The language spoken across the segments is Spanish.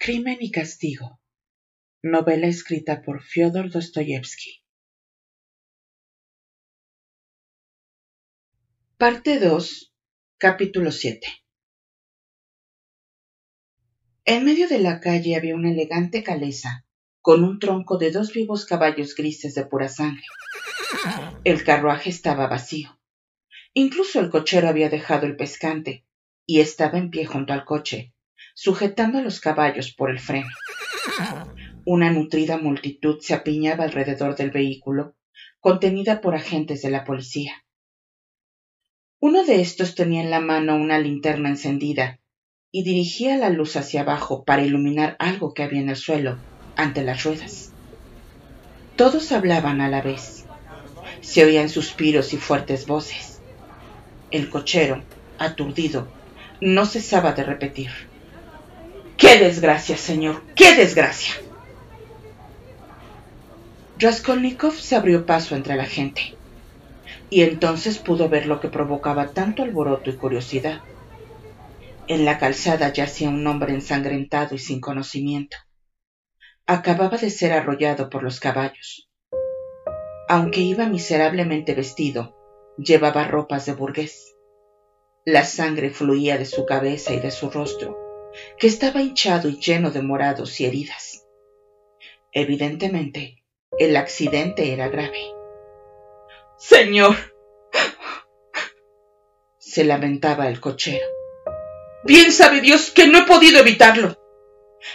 Crimen y Castigo. Novela escrita por Fyodor Dostoyevsky. Parte 2, capítulo 7. En medio de la calle había una elegante caleza con un tronco de dos vivos caballos grises de pura sangre. El carruaje estaba vacío. Incluso el cochero había dejado el pescante y estaba en pie junto al coche, sujetando a los caballos por el freno. Una nutrida multitud se apiñaba alrededor del vehículo, contenida por agentes de la policía. Uno de estos tenía en la mano una linterna encendida y dirigía la luz hacia abajo para iluminar algo que había en el suelo ante las ruedas. Todos hablaban a la vez. Se oían suspiros y fuertes voces. El cochero, aturdido, no cesaba de repetir. ¡Qué desgracia, señor! ¡Qué desgracia! Raskolnikov se abrió paso entre la gente, y entonces pudo ver lo que provocaba tanto alboroto y curiosidad. En la calzada yacía un hombre ensangrentado y sin conocimiento. Acababa de ser arrollado por los caballos. Aunque iba miserablemente vestido, llevaba ropas de burgués. La sangre fluía de su cabeza y de su rostro, que estaba hinchado y lleno de morados y heridas. Evidentemente, el accidente era grave. Señor, se lamentaba el cochero. Bien sabe Dios que no he podido evitarlo.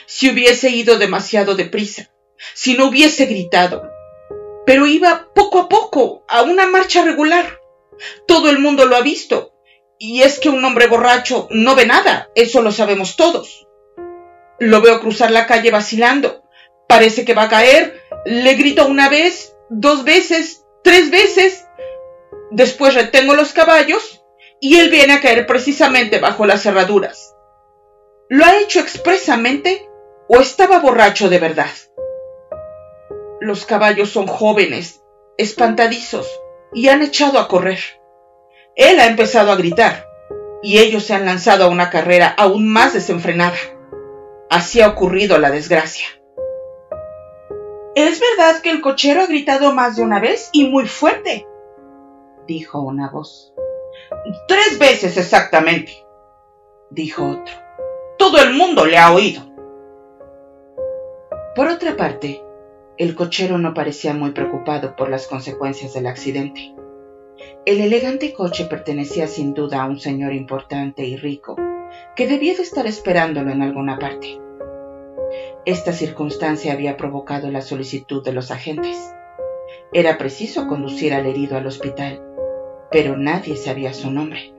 Si hubiese ido demasiado deprisa, si no hubiese gritado, pero iba poco a poco, a una marcha regular. Todo el mundo lo ha visto, y es que un hombre borracho no ve nada, eso lo sabemos todos. Lo veo cruzar la calle vacilando. Parece que va a caer. Le grito una vez, dos veces, tres veces. Después retengo los caballos y él viene a caer precisamente bajo las cerraduras. ¿Lo ha hecho expresamente o estaba borracho de verdad? Los caballos son jóvenes, espantadizos, y han echado a correr. Él ha empezado a gritar y ellos se han lanzado a una carrera aún más desenfrenada. Así ha ocurrido la desgracia. Es verdad que el cochero ha gritado más de una vez y muy fuerte, dijo una voz. Tres veces exactamente, dijo otro. Todo el mundo le ha oído. Por otra parte, el cochero no parecía muy preocupado por las consecuencias del accidente. El elegante coche pertenecía sin duda a un señor importante y rico, que debía de estar esperándolo en alguna parte. Esta circunstancia había provocado la solicitud de los agentes. Era preciso conducir al herido al hospital, pero nadie sabía su nombre.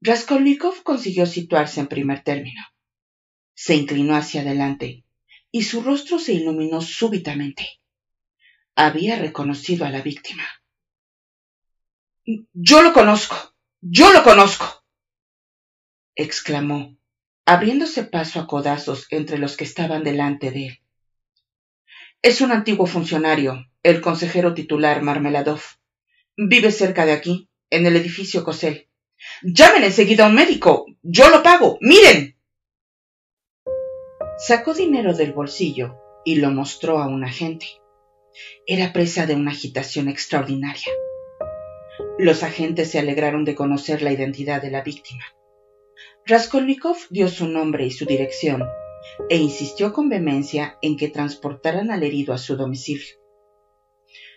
Raskolnikov consiguió situarse en primer término. Se inclinó hacia adelante y su rostro se iluminó súbitamente. Había reconocido a la víctima. Yo lo conozco. Yo lo conozco. exclamó, abriéndose paso a codazos entre los que estaban delante de él. Es un antiguo funcionario, el consejero titular Marmeladov. Vive cerca de aquí, en el edificio Cosel. Llamen enseguida a un médico. Yo lo pago. Miren. Sacó dinero del bolsillo y lo mostró a un agente. Era presa de una agitación extraordinaria. Los agentes se alegraron de conocer la identidad de la víctima. Raskolnikov dio su nombre y su dirección e insistió con vehemencia en que transportaran al herido a su domicilio.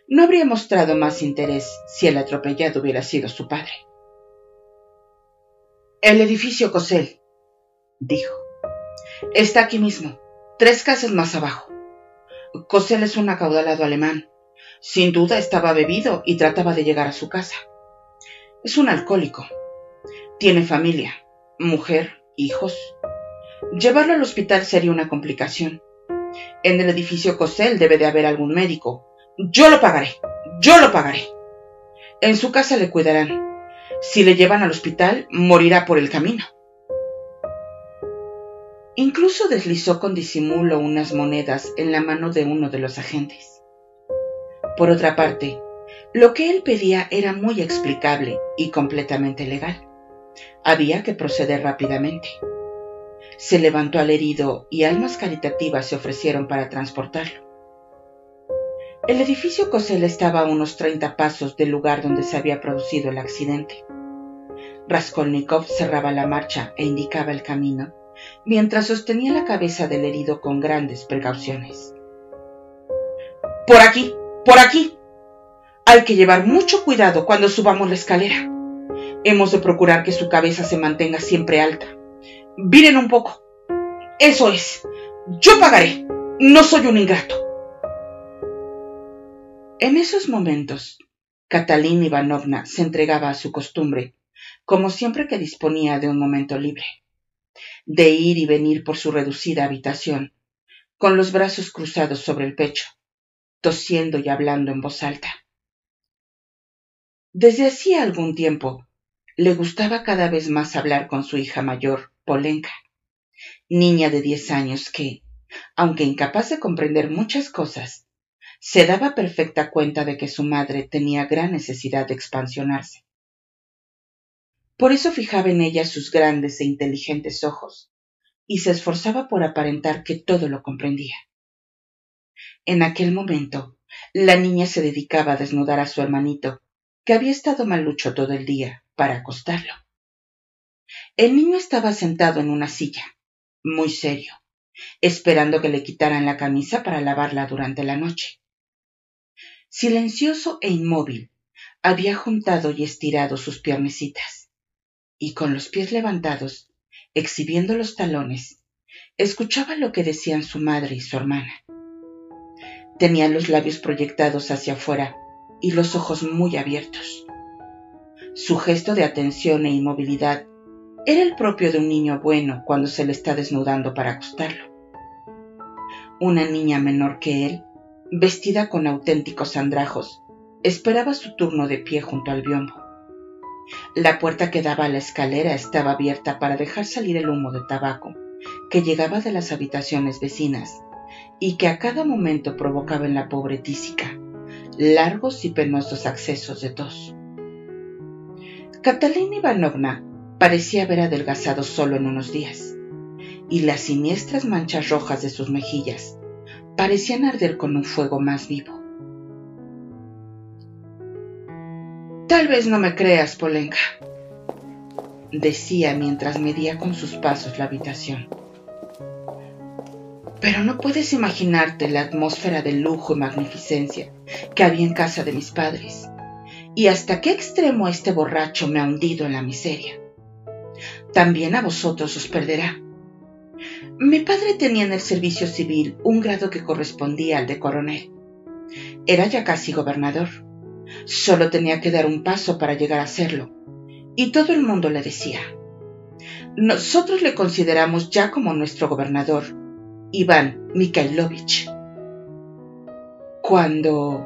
No habría mostrado más interés si el atropellado hubiera sido su padre. El edificio Cosel, dijo. Está aquí mismo, tres casas más abajo. Cosel es un acaudalado alemán. Sin duda estaba bebido y trataba de llegar a su casa. Es un alcohólico. Tiene familia, mujer, hijos. Llevarlo al hospital sería una complicación. En el edificio Cosel debe de haber algún médico. Yo lo pagaré. Yo lo pagaré. En su casa le cuidarán. Si le llevan al hospital, morirá por el camino. Incluso deslizó con disimulo unas monedas en la mano de uno de los agentes. Por otra parte, lo que él pedía era muy explicable y completamente legal. Había que proceder rápidamente. Se levantó al herido y almas caritativas se ofrecieron para transportarlo. El edificio Cosel estaba a unos 30 pasos del lugar donde se había producido el accidente. Raskolnikov cerraba la marcha e indicaba el camino, mientras sostenía la cabeza del herido con grandes precauciones. Por aquí, por aquí. Hay que llevar mucho cuidado cuando subamos la escalera. Hemos de procurar que su cabeza se mantenga siempre alta. Viren un poco. Eso es. Yo pagaré. No soy un ingrato. En esos momentos, Catalina Ivanovna se entregaba a su costumbre, como siempre que disponía de un momento libre, de ir y venir por su reducida habitación, con los brazos cruzados sobre el pecho, tosiendo y hablando en voz alta. Desde hacía algún tiempo, le gustaba cada vez más hablar con su hija mayor, Polenka, niña de diez años que, aunque incapaz de comprender muchas cosas, se daba perfecta cuenta de que su madre tenía gran necesidad de expansionarse. Por eso fijaba en ella sus grandes e inteligentes ojos, y se esforzaba por aparentar que todo lo comprendía. En aquel momento, la niña se dedicaba a desnudar a su hermanito, que había estado malucho todo el día, para acostarlo. El niño estaba sentado en una silla, muy serio, esperando que le quitaran la camisa para lavarla durante la noche. Silencioso e inmóvil, había juntado y estirado sus piernecitas, y con los pies levantados, exhibiendo los talones, escuchaba lo que decían su madre y su hermana. Tenía los labios proyectados hacia afuera y los ojos muy abiertos. Su gesto de atención e inmovilidad era el propio de un niño bueno cuando se le está desnudando para acostarlo. Una niña menor que él vestida con auténticos andrajos, esperaba su turno de pie junto al biombo. La puerta que daba a la escalera estaba abierta para dejar salir el humo de tabaco que llegaba de las habitaciones vecinas y que a cada momento provocaba en la pobre tísica largos y penosos accesos de tos. Catalina Ivanovna parecía haber adelgazado solo en unos días, y las siniestras manchas rojas de sus mejillas parecían arder con un fuego más vivo. Tal vez no me creas, Polenka, decía mientras medía con sus pasos la habitación. Pero no puedes imaginarte la atmósfera de lujo y magnificencia que había en casa de mis padres, y hasta qué extremo este borracho me ha hundido en la miseria. También a vosotros os perderá mi padre tenía en el servicio civil un grado que correspondía al de coronel. Era ya casi gobernador. Solo tenía que dar un paso para llegar a serlo. Y todo el mundo le decía. Nosotros le consideramos ya como nuestro gobernador, Iván Mikhailovich. Cuando...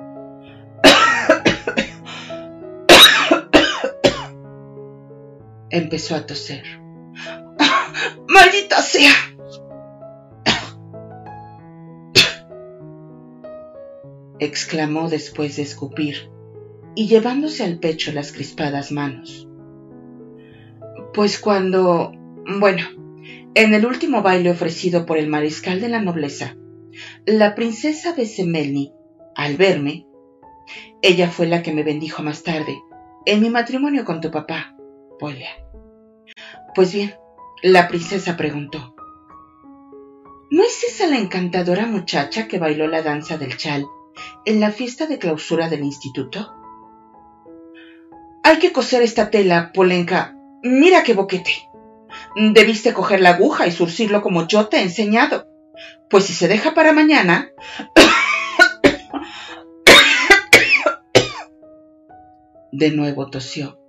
empezó a toser. ¡Maldita sea! exclamó después de escupir y llevándose al pecho las crispadas manos. Pues cuando... bueno, en el último baile ofrecido por el mariscal de la nobleza, la princesa Besemelny, al verme, ella fue la que me bendijo más tarde, en mi matrimonio con tu papá, Polia. Pues bien, la princesa preguntó, ¿No es esa la encantadora muchacha que bailó la danza del chal en la fiesta de clausura del instituto? Hay que coser esta tela, Polenka. Mira qué boquete. Debiste coger la aguja y surcirlo como yo te he enseñado. Pues si se deja para mañana... De nuevo tosió.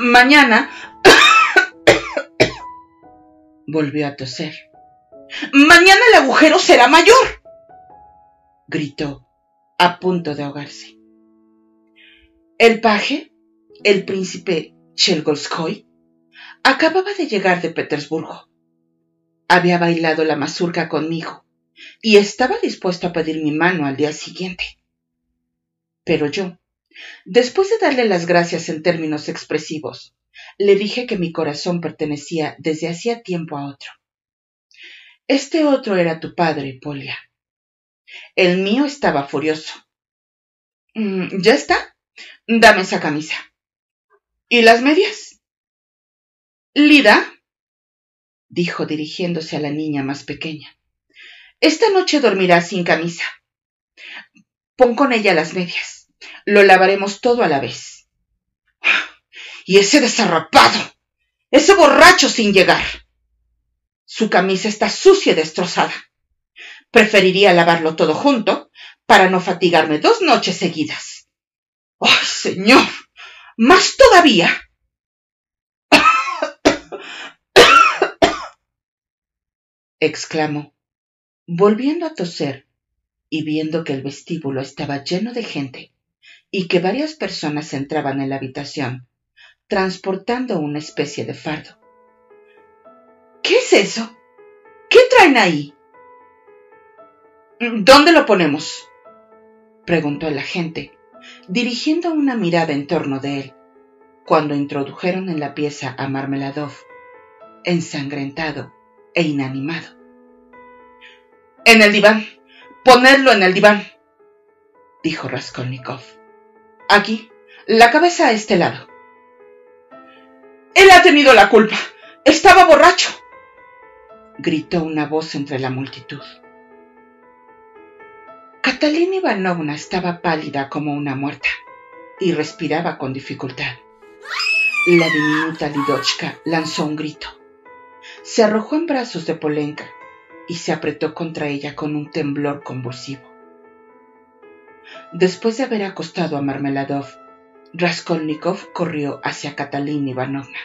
Mañana... Volvió a toser. Mañana el agujero será mayor gritó, a punto de ahogarse. El paje, el príncipe Chelgolskoy, acababa de llegar de Petersburgo. Había bailado la mazurca conmigo y estaba dispuesto a pedir mi mano al día siguiente. Pero yo, después de darle las gracias en términos expresivos, le dije que mi corazón pertenecía desde hacía tiempo a otro, Este otro era tu padre, Polia. El mío estaba furioso. Mm, ¿Ya está? Dame esa camisa. ¿Y las medias? Lida, dijo dirigiéndose a la niña más pequeña, esta noche dormirás sin camisa. Pon con ella las medias. Lo lavaremos todo a la vez. Y ese desarrapado, ese borracho sin llegar. Su camisa está sucia y destrozada. Preferiría lavarlo todo junto para no fatigarme dos noches seguidas. ¡Ay, señor! ¡Más todavía! Exclamó, volviendo a toser y viendo que el vestíbulo estaba lleno de gente y que varias personas entraban en la habitación transportando una especie de fardo. ¿Qué es eso? ¿Qué traen ahí? ¿Dónde lo ponemos? preguntó el agente, dirigiendo una mirada en torno de él, cuando introdujeron en la pieza a Marmeladov, ensangrentado e inanimado. En el diván. Ponerlo en el diván, dijo Raskolnikov. Aquí, la cabeza a este lado. Él ha tenido la culpa. Estaba borracho, gritó una voz entre la multitud. Catalina Ivanovna estaba pálida como una muerta y respiraba con dificultad. La diminuta Lidochka lanzó un grito. Se arrojó en brazos de Polenka y se apretó contra ella con un temblor convulsivo. Después de haber acostado a Marmeladov, Raskolnikov corrió hacia Catalina Ivanovna.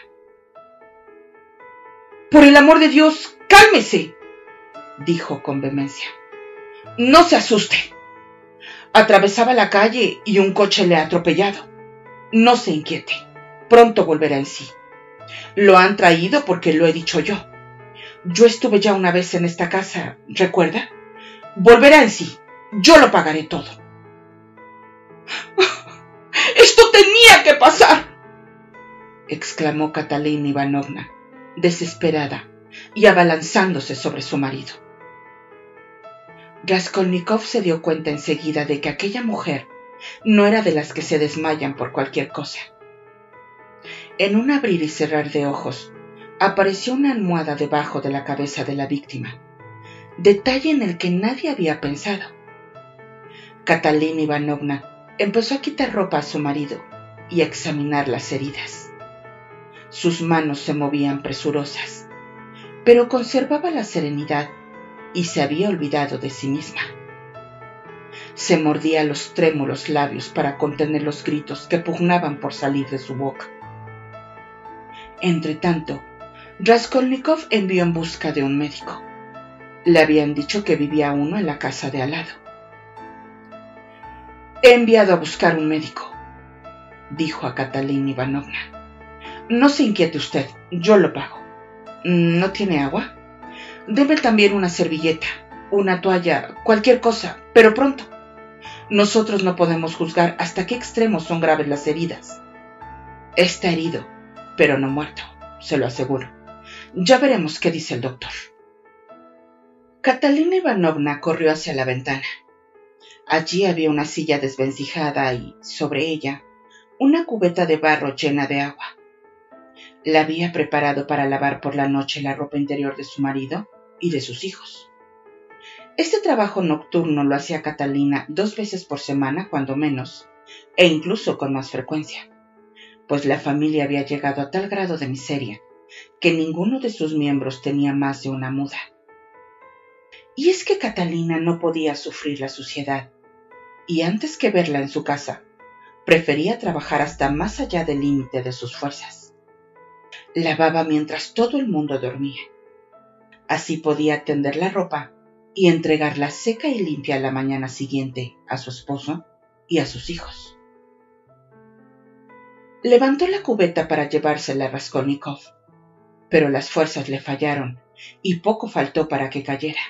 Por el amor de Dios, cálmese, dijo con vehemencia. No se asuste. Atravesaba la calle y un coche le ha atropellado. No se inquiete. Pronto volverá en sí. Lo han traído porque lo he dicho yo. Yo estuve ya una vez en esta casa, ¿recuerda? Volverá en sí. Yo lo pagaré todo. Esto tenía que pasar, exclamó Catalina Ivanovna, desesperada y abalanzándose sobre su marido. Raskolnikov se dio cuenta enseguida de que aquella mujer no era de las que se desmayan por cualquier cosa. En un abrir y cerrar de ojos, apareció una almohada debajo de la cabeza de la víctima, detalle en el que nadie había pensado. Catalina Ivanovna empezó a quitar ropa a su marido y a examinar las heridas. Sus manos se movían presurosas, pero conservaba la serenidad y se había olvidado de sí misma. Se mordía los trémulos labios para contener los gritos que pugnaban por salir de su boca. Entretanto, Raskolnikov envió en busca de un médico. Le habían dicho que vivía uno en la casa de al lado. He enviado a buscar un médico, dijo a Catalina Ivanovna. No se inquiete usted, yo lo pago. ¿No tiene agua? Debe también una servilleta, una toalla, cualquier cosa, pero pronto. Nosotros no podemos juzgar hasta qué extremos son graves las heridas. Está herido, pero no muerto, se lo aseguro. Ya veremos qué dice el doctor. Catalina Ivanovna corrió hacia la ventana. Allí había una silla desvencijada y, sobre ella, una cubeta de barro llena de agua. La había preparado para lavar por la noche la ropa interior de su marido y de sus hijos. Este trabajo nocturno lo hacía Catalina dos veces por semana, cuando menos, e incluso con más frecuencia, pues la familia había llegado a tal grado de miseria que ninguno de sus miembros tenía más de una muda. Y es que Catalina no podía sufrir la suciedad, y antes que verla en su casa, prefería trabajar hasta más allá del límite de sus fuerzas. Lavaba mientras todo el mundo dormía. Así podía tender la ropa y entregarla seca y limpia la mañana siguiente a su esposo y a sus hijos. Levantó la cubeta para llevársela a Raskolnikov pero las fuerzas le fallaron y poco faltó para que cayera.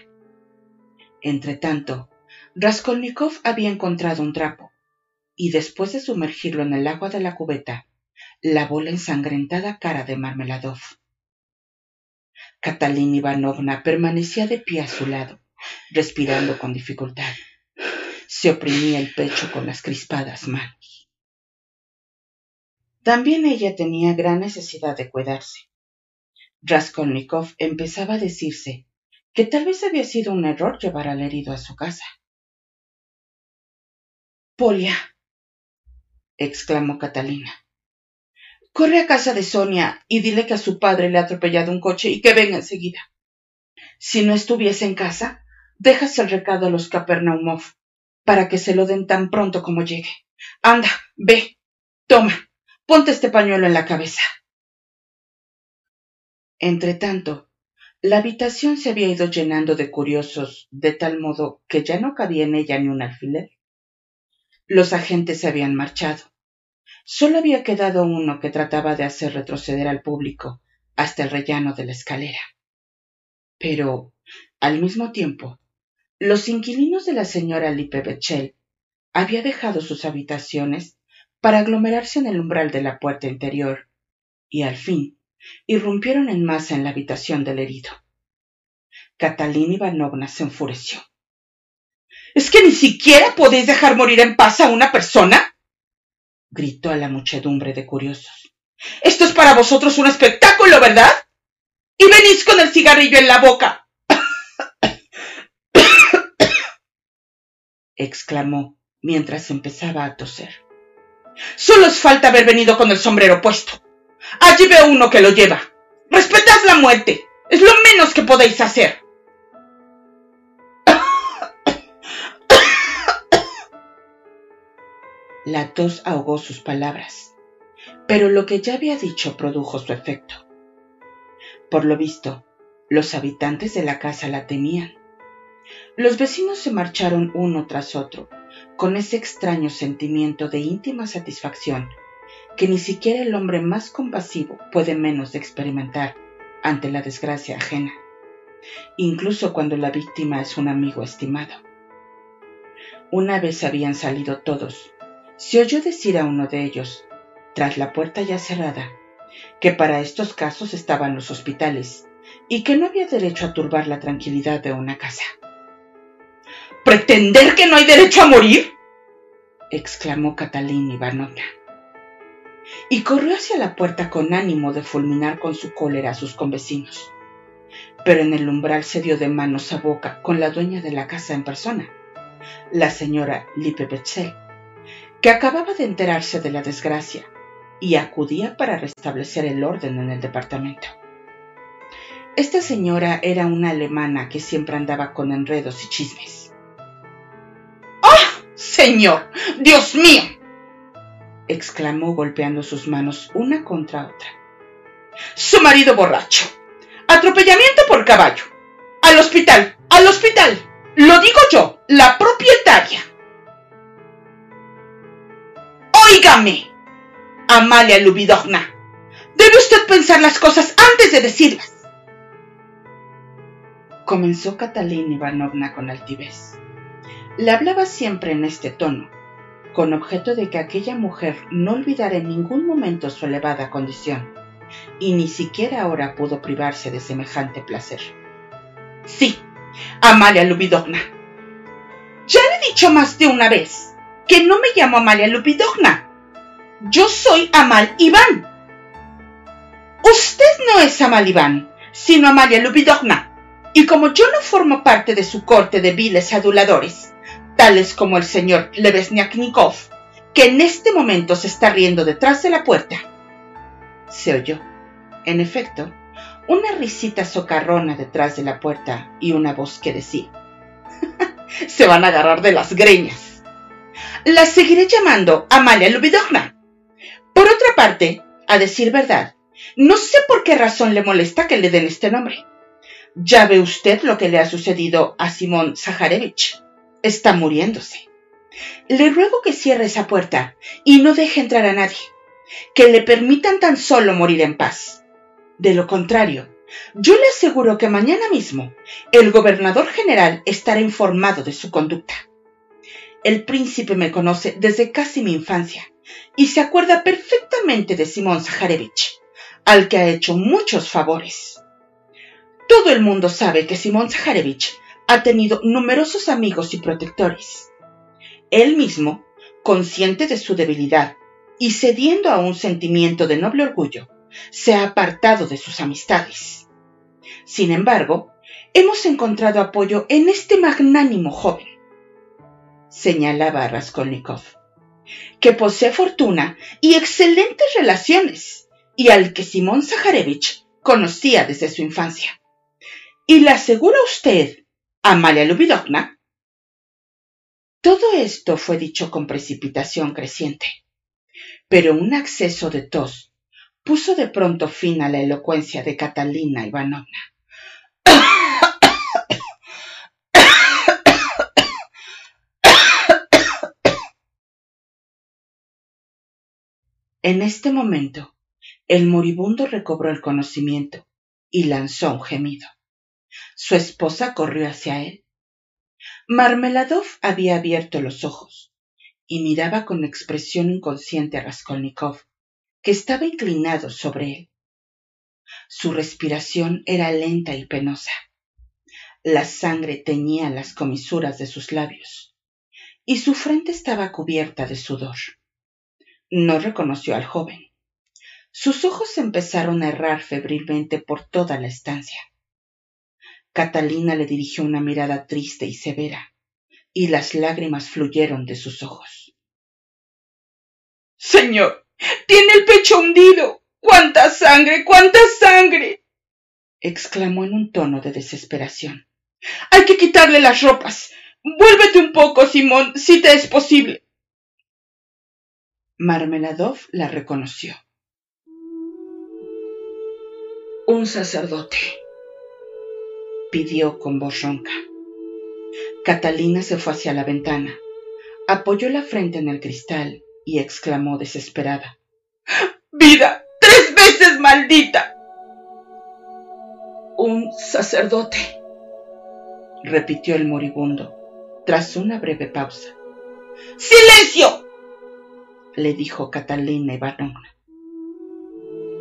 Entretanto, Raskolnikov había encontrado un trapo y después de sumergirlo en el agua de la cubeta, lavó la ensangrentada cara de Marmeladov. Catalina Ivanovna permanecía de pie a su lado, respirando con dificultad. Se oprimía el pecho con las crispadas manos. También ella tenía gran necesidad de cuidarse. Raskolnikov empezaba a decirse que tal vez había sido un error llevar al herido a su casa. Polia, exclamó Catalina. Corre a casa de Sonia y dile que a su padre le ha atropellado un coche y que venga enseguida. Si no estuviese en casa, dejas el recado a los Capernaumov para que se lo den tan pronto como llegue. Anda, ve, toma, ponte este pañuelo en la cabeza. Entretanto, la habitación se había ido llenando de curiosos de tal modo que ya no cabía en ella ni un alfiler. Los agentes se habían marchado. Solo había quedado uno que trataba de hacer retroceder al público hasta el rellano de la escalera. Pero, al mismo tiempo, los inquilinos de la señora Lippe Betchel había dejado sus habitaciones para aglomerarse en el umbral de la puerta interior y, al fin, irrumpieron en masa en la habitación del herido. Catalina Ivanovna se enfureció. ¿Es que ni siquiera podéis dejar morir en paz a una persona? gritó a la muchedumbre de curiosos. Esto es para vosotros un espectáculo, ¿verdad? Y venís con el cigarrillo en la boca. exclamó mientras empezaba a toser. Solo os falta haber venido con el sombrero puesto. Allí veo uno que lo lleva. Respetad la muerte. Es lo menos que podéis hacer. La tos ahogó sus palabras, pero lo que ya había dicho produjo su efecto. Por lo visto, los habitantes de la casa la temían. Los vecinos se marcharon uno tras otro, con ese extraño sentimiento de íntima satisfacción que ni siquiera el hombre más compasivo puede menos de experimentar ante la desgracia ajena, incluso cuando la víctima es un amigo estimado. Una vez habían salido todos, se oyó decir a uno de ellos, tras la puerta ya cerrada, que para estos casos estaban los hospitales y que no había derecho a turbar la tranquilidad de una casa. ¿Pretender que no hay derecho a morir? exclamó Catalina Ivanovna. Y corrió hacia la puerta con ánimo de fulminar con su cólera a sus convecinos. Pero en el umbral se dio de manos a boca con la dueña de la casa en persona, la señora Lippe Betzel que acababa de enterarse de la desgracia y acudía para restablecer el orden en el departamento. Esta señora era una alemana que siempre andaba con enredos y chismes. Señor! ¡Dios mío! exclamó golpeando sus manos una contra otra. Su marido borracho. Atropellamiento por caballo. Al hospital. Al hospital. Lo digo yo, la propietaria. Óigame, Amalia Lubidovna. Debe usted pensar las cosas antes de decirlas. Comenzó Catalina Ivanovna con altivez. Le hablaba siempre en este tono, con objeto de que aquella mujer no olvidara en ningún momento su elevada condición, y ni siquiera ahora pudo privarse de semejante placer. Sí, Amalia Lubidovna. Ya le he dicho más de una vez que no me llamo Amalia Lupidogna. Yo soy Amal Iván. Usted no es Amal Iván, sino Amalia Lupidogna. Y como yo no formo parte de su corte de viles aduladores, tales como el señor Levesniaknikov, que en este momento se está riendo detrás de la puerta, se oyó, en efecto, una risita socarrona detrás de la puerta y una voz que decía, se van a agarrar de las greñas la seguiré llamando Amalia Lubidogna. Por otra parte, a decir verdad, no sé por qué razón le molesta que le den este nombre. Ya ve usted lo que le ha sucedido a Simón Zaharevich. Está muriéndose. Le ruego que cierre esa puerta y no deje entrar a nadie. Que le permitan tan solo morir en paz. De lo contrario, yo le aseguro que mañana mismo el gobernador general estará informado de su conducta. El príncipe me conoce desde casi mi infancia y se acuerda perfectamente de Simón Zaharevich, al que ha hecho muchos favores. Todo el mundo sabe que Simón Zaharevich ha tenido numerosos amigos y protectores. Él mismo, consciente de su debilidad y cediendo a un sentimiento de noble orgullo, se ha apartado de sus amistades. Sin embargo, hemos encontrado apoyo en este magnánimo joven, señalaba a Raskolnikov, que posee fortuna y excelentes relaciones, y al que Simón Zaharevich conocía desde su infancia. ¿Y le asegura usted, Amalia Lubidovna? Todo esto fue dicho con precipitación creciente, pero un acceso de tos puso de pronto fin a la elocuencia de Catalina Ivanovna. En este momento, el moribundo recobró el conocimiento y lanzó un gemido. Su esposa corrió hacia él. Marmeladov había abierto los ojos y miraba con expresión inconsciente a Raskolnikov, que estaba inclinado sobre él. Su respiración era lenta y penosa. La sangre teñía las comisuras de sus labios y su frente estaba cubierta de sudor. No reconoció al joven. Sus ojos empezaron a errar febrilmente por toda la estancia. Catalina le dirigió una mirada triste y severa, y las lágrimas fluyeron de sus ojos. Señor, tiene el pecho hundido. ¡Cuánta sangre! ¡Cuánta sangre! exclamó en un tono de desesperación. Hay que quitarle las ropas. Vuélvete un poco, Simón, si te es posible. Marmeladov la reconoció. Un sacerdote, pidió con voz ronca. Catalina se fue hacia la ventana, apoyó la frente en el cristal y exclamó desesperada. ¡Vida! ¡Tres veces maldita! Un sacerdote, repitió el moribundo, tras una breve pausa. ¡Silencio! le dijo Catalina Ivanovna.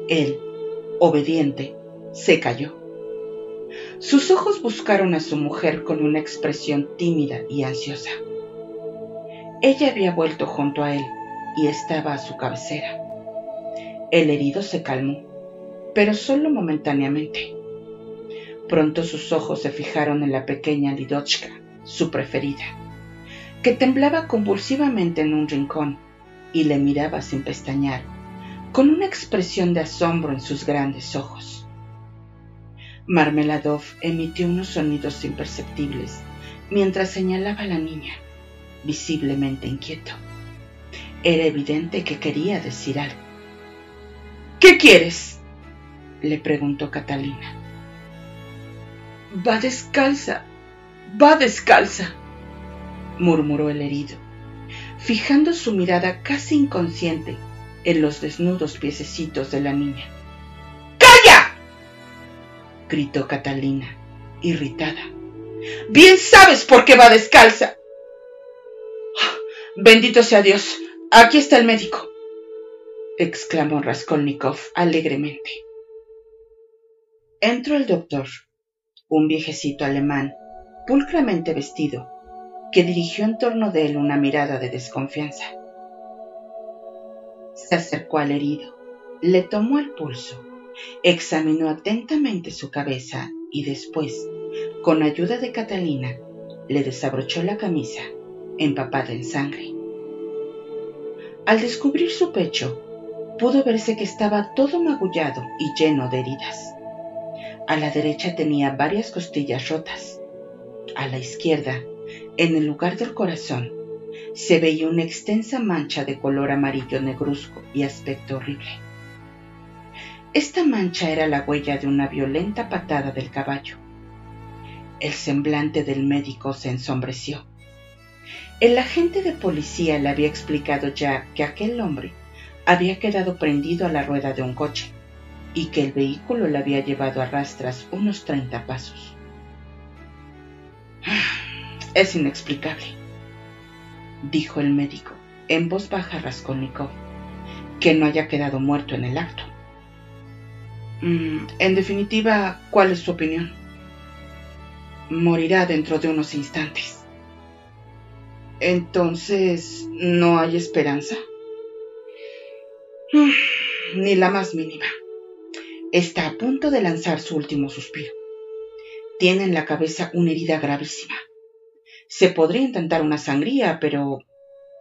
Él, obediente, se calló. Sus ojos buscaron a su mujer con una expresión tímida y ansiosa. Ella había vuelto junto a él y estaba a su cabecera. El herido se calmó, pero solo momentáneamente. Pronto sus ojos se fijaron en la pequeña Lidochka, su preferida, que temblaba convulsivamente en un rincón y le miraba sin pestañear, con una expresión de asombro en sus grandes ojos. Marmeladov emitió unos sonidos imperceptibles mientras señalaba a la niña, visiblemente inquieto. Era evidente que quería decir algo. ¿Qué quieres? le preguntó Catalina. Va descalza, va descalza, murmuró el herido, fijando su mirada casi inconsciente en los desnudos piececitos de la niña. Gritó Catalina, irritada. Bien sabes por qué va descalza. Bendito sea Dios. Aquí está el médico, exclamó Raskolnikov alegremente. Entró el doctor, un viejecito alemán, pulcramente vestido, que dirigió en torno de él una mirada de desconfianza. Se acercó al herido, le tomó el pulso, examinó atentamente su cabeza y después, con ayuda de Catalina, le desabrochó la camisa, empapada en sangre. Al descubrir su pecho, pudo verse que estaba todo magullado y lleno de heridas. A la derecha tenía varias costillas rotas. A la izquierda, en el lugar del corazón, se veía una extensa mancha de color amarillo negruzco y aspecto horrible. Esta mancha era la huella de una violenta patada del caballo. El semblante del médico se ensombreció. El agente de policía le había explicado ya que aquel hombre había quedado prendido a la rueda de un coche y que el vehículo le había llevado a rastras unos treinta pasos. Es inexplicable, dijo el médico en voz baja a Raskolnikov, que no haya quedado muerto en el acto. Mm, en definitiva, ¿cuál es su opinión? morirá dentro de unos instantes. Entonces, ¿no hay esperanza? Ni la más mínima. Está a punto de lanzar su último suspiro. Tiene en la cabeza una herida gravísima. Se podría intentar una sangría, pero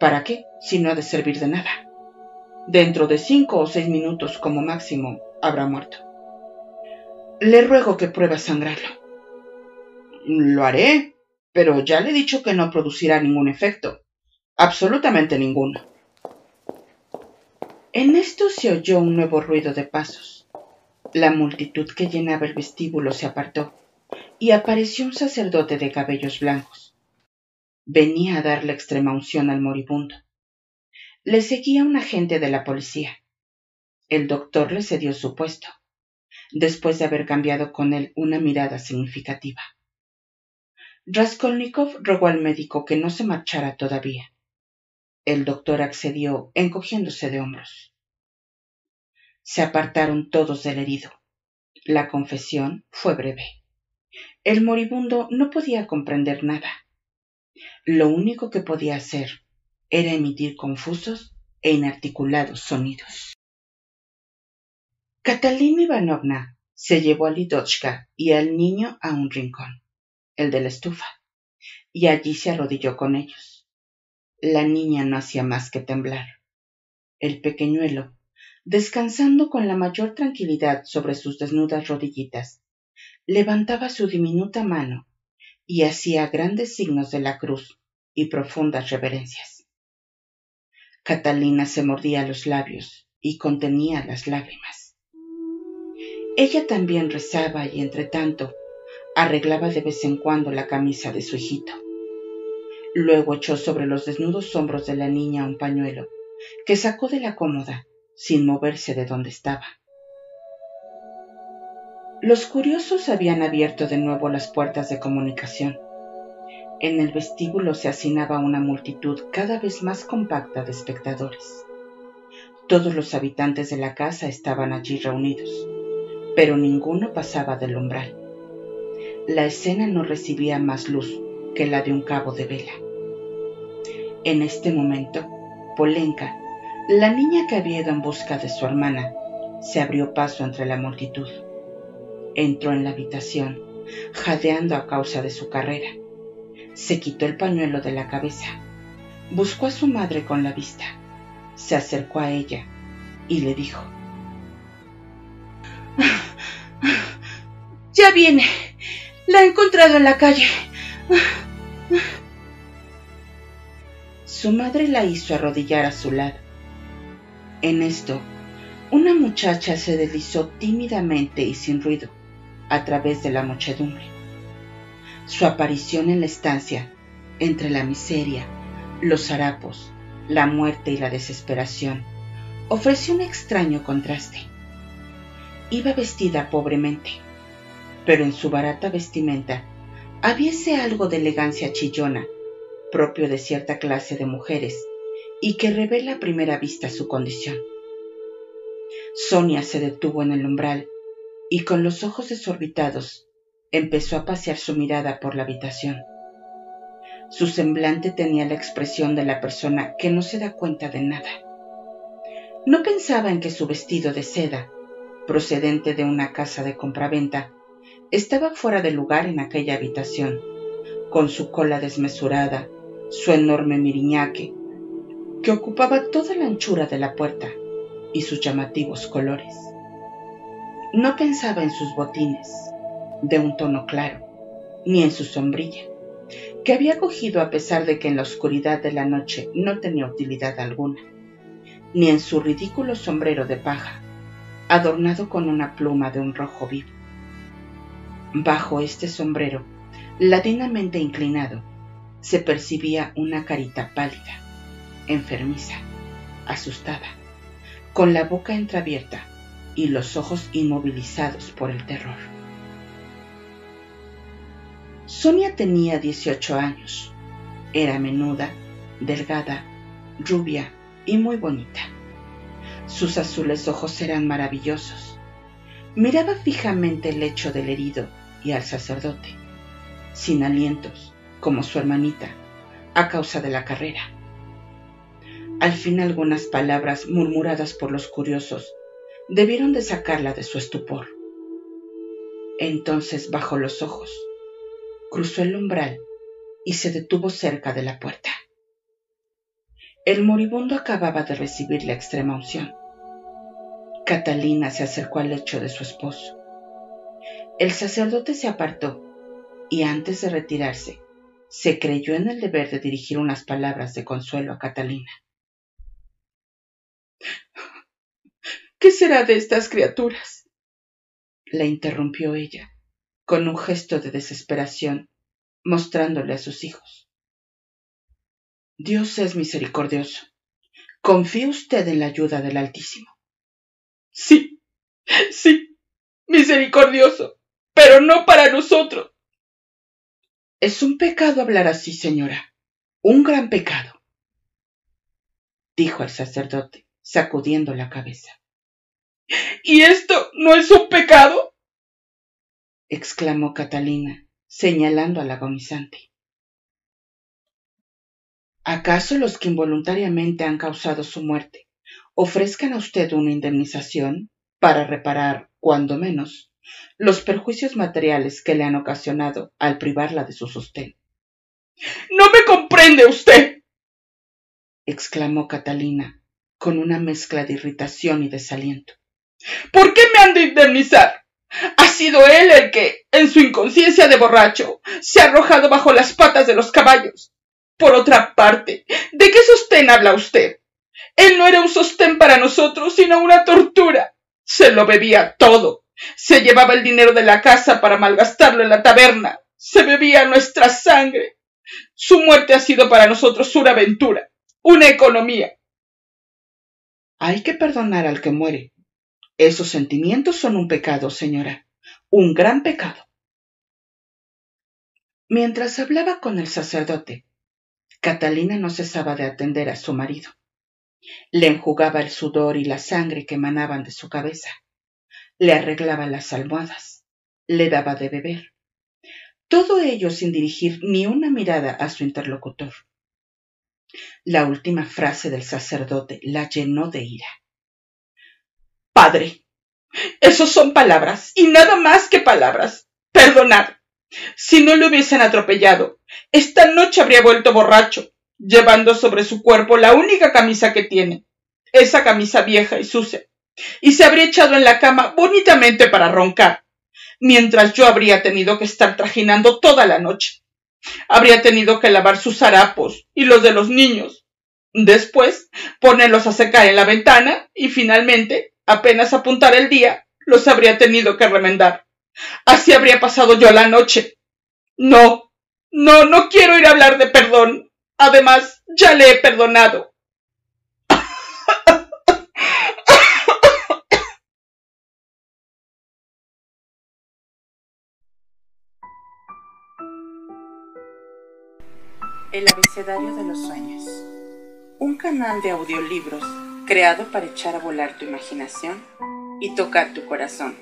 ¿para qué si no ha de servir de nada? Dentro de cinco o seis minutos como máximo habrá muerto. Le ruego que pruebe a sangrarlo. Lo haré, pero ya le he dicho que no producirá ningún efecto. Absolutamente ninguno. En esto se oyó un nuevo ruido de pasos. La multitud que llenaba el vestíbulo se apartó y apareció un sacerdote de cabellos blancos. Venía a dar la extrema unción al moribundo. Le seguía un agente de la policía. El doctor le cedió su puesto, después de haber cambiado con él una mirada significativa. Raskolnikov rogó al médico que no se marchara todavía. El doctor accedió encogiéndose de hombros. Se apartaron todos del herido. La confesión fue breve. El moribundo no podía comprender nada. Lo único que podía hacer era emitir confusos e inarticulados sonidos. Catalina Ivanovna se llevó a Lidochka y al niño a un rincón, el de la estufa, y allí se arrodilló con ellos. La niña no hacía más que temblar. El pequeñuelo, descansando con la mayor tranquilidad sobre sus desnudas rodillitas, levantaba su diminuta mano y hacía grandes signos de la cruz y profundas reverencias. Catalina se mordía los labios y contenía las lágrimas. Ella también rezaba y entre tanto arreglaba de vez en cuando la camisa de su hijito. Luego echó sobre los desnudos hombros de la niña un pañuelo, que sacó de la cómoda, sin moverse de donde estaba. Los curiosos habían abierto de nuevo las puertas de comunicación. En el vestíbulo se hacinaba una multitud cada vez más compacta de espectadores. Todos los habitantes de la casa estaban allí reunidos, pero ninguno pasaba del umbral. La escena no recibía más luz que la de un cabo de vela. En este momento, Polenka, la niña que había ido en busca de su hermana, se abrió paso entre la multitud. Entró en la habitación, jadeando a causa de su carrera. Se quitó el pañuelo de la cabeza, buscó a su madre con la vista, se acercó a ella y le dijo, Viene, la he encontrado en la calle. Su madre la hizo arrodillar a su lado. En esto, una muchacha se deslizó tímidamente y sin ruido a través de la muchedumbre. Su aparición en la estancia, entre la miseria, los harapos, la muerte y la desesperación, ofreció un extraño contraste. Iba vestida pobremente, pero en su barata vestimenta habiese algo de elegancia chillona propio de cierta clase de mujeres y que revela a primera vista su condición. Sonia se detuvo en el umbral y con los ojos desorbitados empezó a pasear su mirada por la habitación. Su semblante tenía la expresión de la persona que no se da cuenta de nada. No pensaba en que su vestido de seda, procedente de una casa de compraventa, estaba fuera de lugar en aquella habitación, con su cola desmesurada, su enorme miriñaque, que ocupaba toda la anchura de la puerta, y sus llamativos colores. No pensaba en sus botines, de un tono claro, ni en su sombrilla, que había cogido a pesar de que en la oscuridad de la noche no tenía utilidad alguna, ni en su ridículo sombrero de paja, adornado con una pluma de un rojo vivo. Bajo este sombrero, ladinamente inclinado, se percibía una carita pálida, enfermiza, asustada, con la boca entreabierta y los ojos inmovilizados por el terror. Sonia tenía 18 años. Era menuda, delgada, rubia y muy bonita. Sus azules ojos eran maravillosos. Miraba fijamente el lecho del herido y al sacerdote sin alientos, como su hermanita, a causa de la carrera. Al fin algunas palabras murmuradas por los curiosos debieron de sacarla de su estupor. Entonces bajó los ojos, cruzó el umbral y se detuvo cerca de la puerta. El moribundo acababa de recibir la extrema unción. Catalina se acercó al lecho de su esposo. El sacerdote se apartó y antes de retirarse, se creyó en el deber de dirigir unas palabras de consuelo a Catalina. ¿Qué será de estas criaturas? la interrumpió ella, con un gesto de desesperación, mostrándole a sus hijos. Dios es misericordioso. ¿Confía usted en la ayuda del Altísimo? Sí, sí, misericordioso, pero no para nosotros. Es un pecado hablar así, señora, un gran pecado, dijo el sacerdote, sacudiendo la cabeza. ¿Y esto no es un pecado? exclamó Catalina, señalando al agonizante. ¿Acaso los que involuntariamente han causado su muerte ofrezcan a usted una indemnización para reparar, cuando menos, los perjuicios materiales que le han ocasionado al privarla de su sostén? No me comprende usted. exclamó Catalina con una mezcla de irritación y desaliento. ¿Por qué me han de indemnizar? Ha sido él el que, en su inconsciencia de borracho, se ha arrojado bajo las patas de los caballos. Por otra parte, ¿de qué sostén habla usted? Él no era un sostén para nosotros, sino una tortura. Se lo bebía todo. Se llevaba el dinero de la casa para malgastarlo en la taberna. Se bebía nuestra sangre. Su muerte ha sido para nosotros una aventura, una economía. Hay que perdonar al que muere, esos sentimientos son un pecado, señora, un gran pecado. Mientras hablaba con el sacerdote, Catalina no cesaba de atender a su marido. Le enjugaba el sudor y la sangre que emanaban de su cabeza. Le arreglaba las almohadas. Le daba de beber. Todo ello sin dirigir ni una mirada a su interlocutor. La última frase del sacerdote la llenó de ira. Padre. Esos son palabras, y nada más que palabras. Perdonad. Si no le hubiesen atropellado, esta noche habría vuelto borracho, llevando sobre su cuerpo la única camisa que tiene, esa camisa vieja y sucia, y se habría echado en la cama bonitamente para roncar, mientras yo habría tenido que estar trajinando toda la noche. Habría tenido que lavar sus harapos y los de los niños. Después, ponerlos a secar en la ventana y finalmente Apenas apuntar el día, los habría tenido que remendar. Así habría pasado yo la noche. No, no, no quiero ir a hablar de perdón. Además, ya le he perdonado. El abecedario de los sueños. Un canal de audiolibros creado para echar a volar tu imaginación y tocar tu corazón.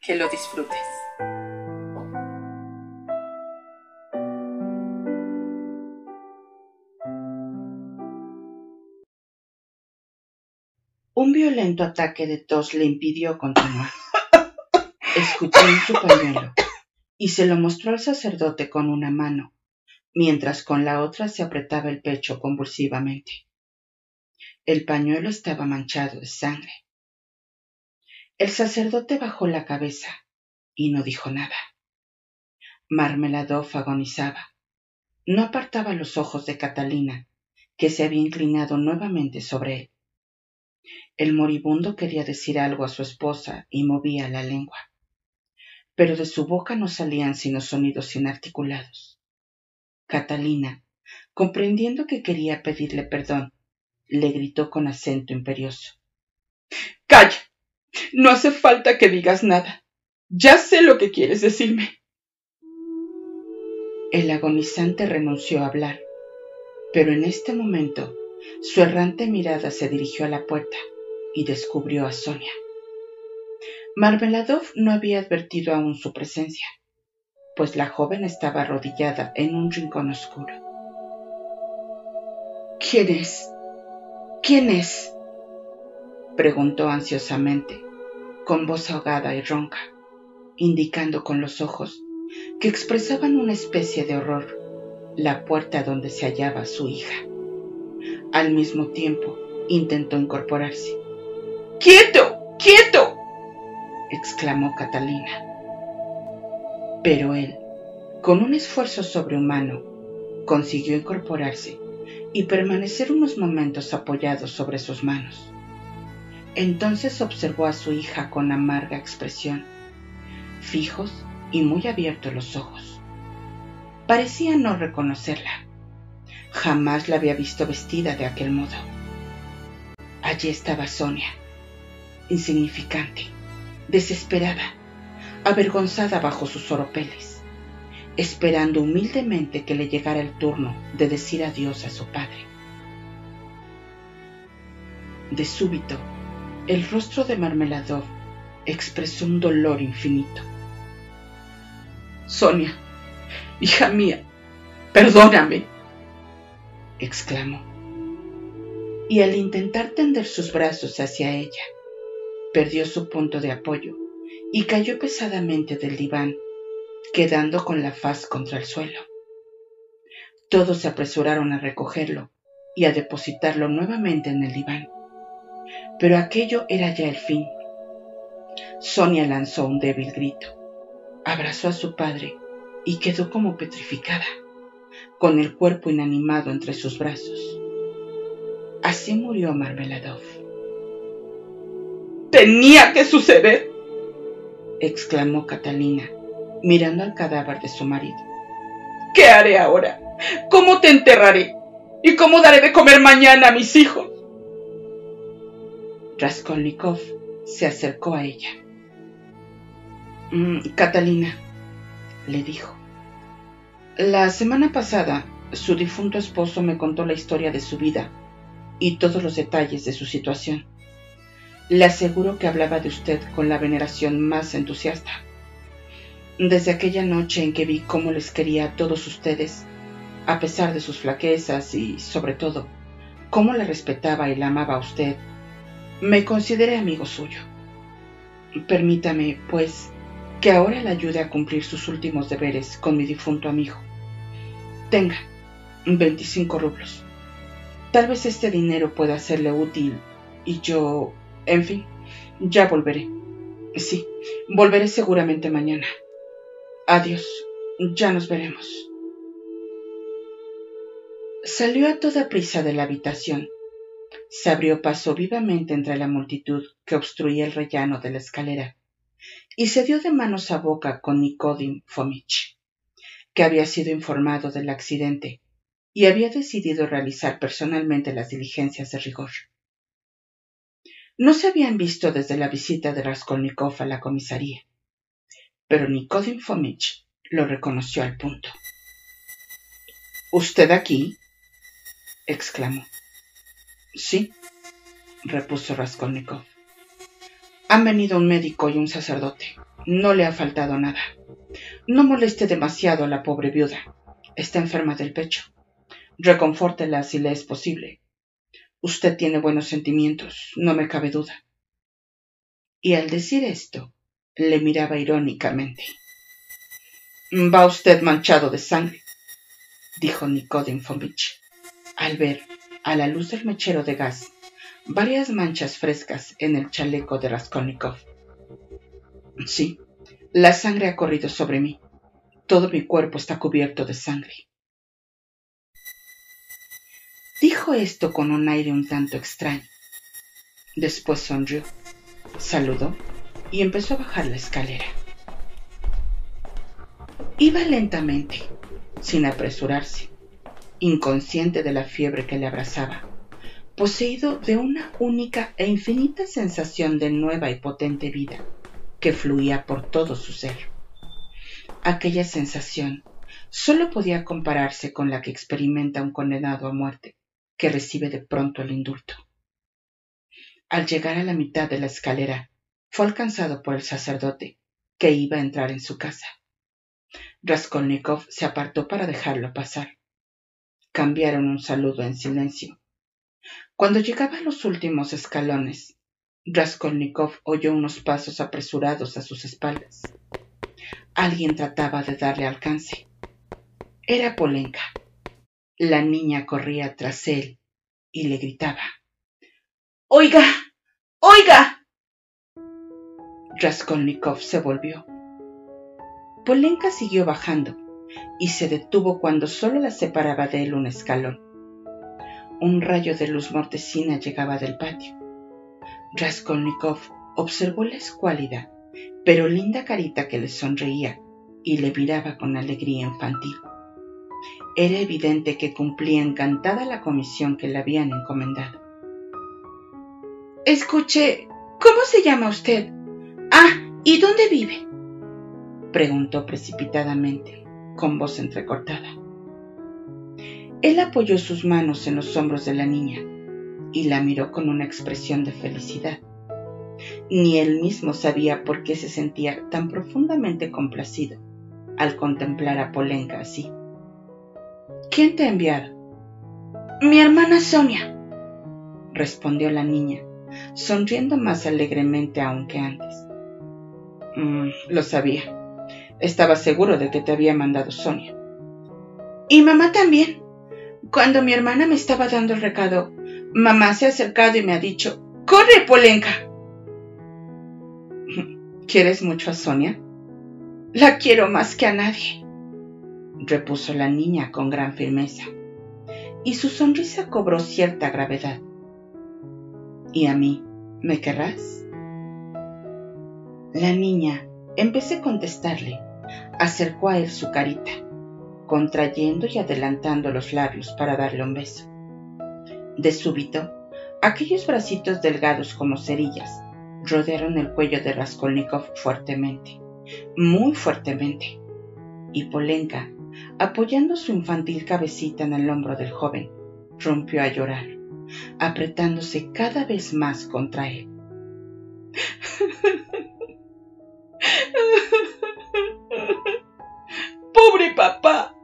Que lo disfrutes. Un violento ataque de tos le impidió continuar. Escuchó en su pañuelo y se lo mostró al sacerdote con una mano, mientras con la otra se apretaba el pecho convulsivamente. El pañuelo estaba manchado de sangre. El sacerdote bajó la cabeza y no dijo nada. Marmeladov agonizaba. No apartaba los ojos de Catalina, que se había inclinado nuevamente sobre él. El moribundo quería decir algo a su esposa y movía la lengua, pero de su boca no salían sino sonidos inarticulados. Catalina, comprendiendo que quería pedirle perdón, le gritó con acento imperioso. Calla. No hace falta que digas nada. Ya sé lo que quieres decirme. El agonizante renunció a hablar, pero en este momento su errante mirada se dirigió a la puerta y descubrió a Sonia. Marmeladov no había advertido aún su presencia. Pues la joven estaba arrodillada en un rincón oscuro. ¿Quién es? ¿Quién es? preguntó ansiosamente, con voz ahogada y ronca, indicando con los ojos que expresaban una especie de horror la puerta donde se hallaba su hija. Al mismo tiempo intentó incorporarse. ¡Quieto! ¡Quieto! exclamó Catalina. Pero él, con un esfuerzo sobrehumano, consiguió incorporarse y permanecer unos momentos apoyado sobre sus manos. Entonces observó a su hija con amarga expresión, fijos y muy abiertos los ojos. Parecía no reconocerla. Jamás la había visto vestida de aquel modo. Allí estaba Sonia, insignificante, desesperada, avergonzada bajo sus oropeles, esperando humildemente que le llegara el turno de decir adiós a su padre. De súbito, el rostro de Marmeladov expresó un dolor infinito. Sonia, hija mía, perdóname, exclamó. Y al intentar tender sus brazos hacia ella, perdió su punto de apoyo y cayó pesadamente del diván, quedando con la faz contra el suelo. Todos se apresuraron a recogerlo y a depositarlo nuevamente en el diván. Pero aquello era ya el fin. Sonia lanzó un débil grito, abrazó a su padre y quedó como petrificada, con el cuerpo inanimado entre sus brazos. Así murió Marmeladov. Tenía que suceder, exclamó Catalina, mirando al cadáver de su marido. ¿Qué haré ahora? ¿Cómo te enterraré? ¿Y cómo daré de comer mañana a mis hijos? Raskolnikov se acercó a ella. Mm, Catalina, le dijo, la semana pasada su difunto esposo me contó la historia de su vida y todos los detalles de su situación. Le aseguro que hablaba de usted con la veneración más entusiasta. Desde aquella noche en que vi cómo les quería a todos ustedes, a pesar de sus flaquezas y, sobre todo, cómo le respetaba y la amaba a usted, me consideré amigo suyo. Permítame, pues, que ahora le ayude a cumplir sus últimos deberes con mi difunto amigo. Tenga, 25 rublos. Tal vez este dinero pueda serle útil y yo en fin, ya volveré. Sí, volveré seguramente mañana. Adiós, ya nos veremos. Salió a toda prisa de la habitación. Se abrió paso vivamente entre la multitud que obstruía el rellano de la escalera y se dio de manos a boca con Nikodim Fomich, que había sido informado del accidente y había decidido realizar personalmente las diligencias de rigor. No se habían visto desde la visita de Raskolnikov a la comisaría, pero Nikodim Fomich lo reconoció al punto. ¿Usted aquí? exclamó. Sí, repuso Raskolnikov. Han venido un médico y un sacerdote. No le ha faltado nada. No moleste demasiado a la pobre viuda. Está enferma del pecho. Reconfórtela si le es posible. Usted tiene buenos sentimientos, no me cabe duda. Y al decir esto, le miraba irónicamente. Va usted manchado de sangre, dijo Nikodim Fomich, al ver, a la luz del mechero de gas, varias manchas frescas en el chaleco de Raskolnikov. Sí, la sangre ha corrido sobre mí. Todo mi cuerpo está cubierto de sangre. Dijo esto con un aire un tanto extraño. Después sonrió, saludó y empezó a bajar la escalera. Iba lentamente, sin apresurarse, inconsciente de la fiebre que le abrazaba, poseído de una única e infinita sensación de nueva y potente vida que fluía por todo su ser. Aquella sensación solo podía compararse con la que experimenta un condenado a muerte que recibe de pronto el indulto. Al llegar a la mitad de la escalera, fue alcanzado por el sacerdote, que iba a entrar en su casa. Raskolnikov se apartó para dejarlo pasar. Cambiaron un saludo en silencio. Cuando llegaba a los últimos escalones, Raskolnikov oyó unos pasos apresurados a sus espaldas. Alguien trataba de darle alcance. Era Polenka. La niña corría tras él y le gritaba. Oiga, oiga. Raskolnikov se volvió. Polenka siguió bajando y se detuvo cuando solo la separaba de él un escalón. Un rayo de luz mortecina llegaba del patio. Raskolnikov observó la escuálida, pero linda carita que le sonreía y le miraba con alegría infantil. Era evidente que cumplía encantada la comisión que le habían encomendado. Escuche, ¿cómo se llama usted? Ah, ¿y dónde vive? preguntó precipitadamente, con voz entrecortada. Él apoyó sus manos en los hombros de la niña y la miró con una expresión de felicidad. Ni él mismo sabía por qué se sentía tan profundamente complacido al contemplar a Polenka así. ¿Quién te ha enviado? Mi hermana Sonia, respondió la niña, sonriendo más alegremente aún que antes. Mm, lo sabía. Estaba seguro de que te había mandado Sonia. Y mamá también. Cuando mi hermana me estaba dando el recado, mamá se ha acercado y me ha dicho, ¡Corre, Polenka! ¿Quieres mucho a Sonia? La quiero más que a nadie, repuso la niña con gran firmeza, y su sonrisa cobró cierta gravedad. ¿Y a mí, me querrás? La niña, empecé a contestarle, acercó a él su carita, contrayendo y adelantando los labios para darle un beso. De súbito, aquellos bracitos delgados como cerillas rodearon el cuello de Raskolnikov fuertemente, muy fuertemente, y Polenka, apoyando su infantil cabecita en el hombro del joven, rompió a llorar, apretándose cada vez más contra él. papá!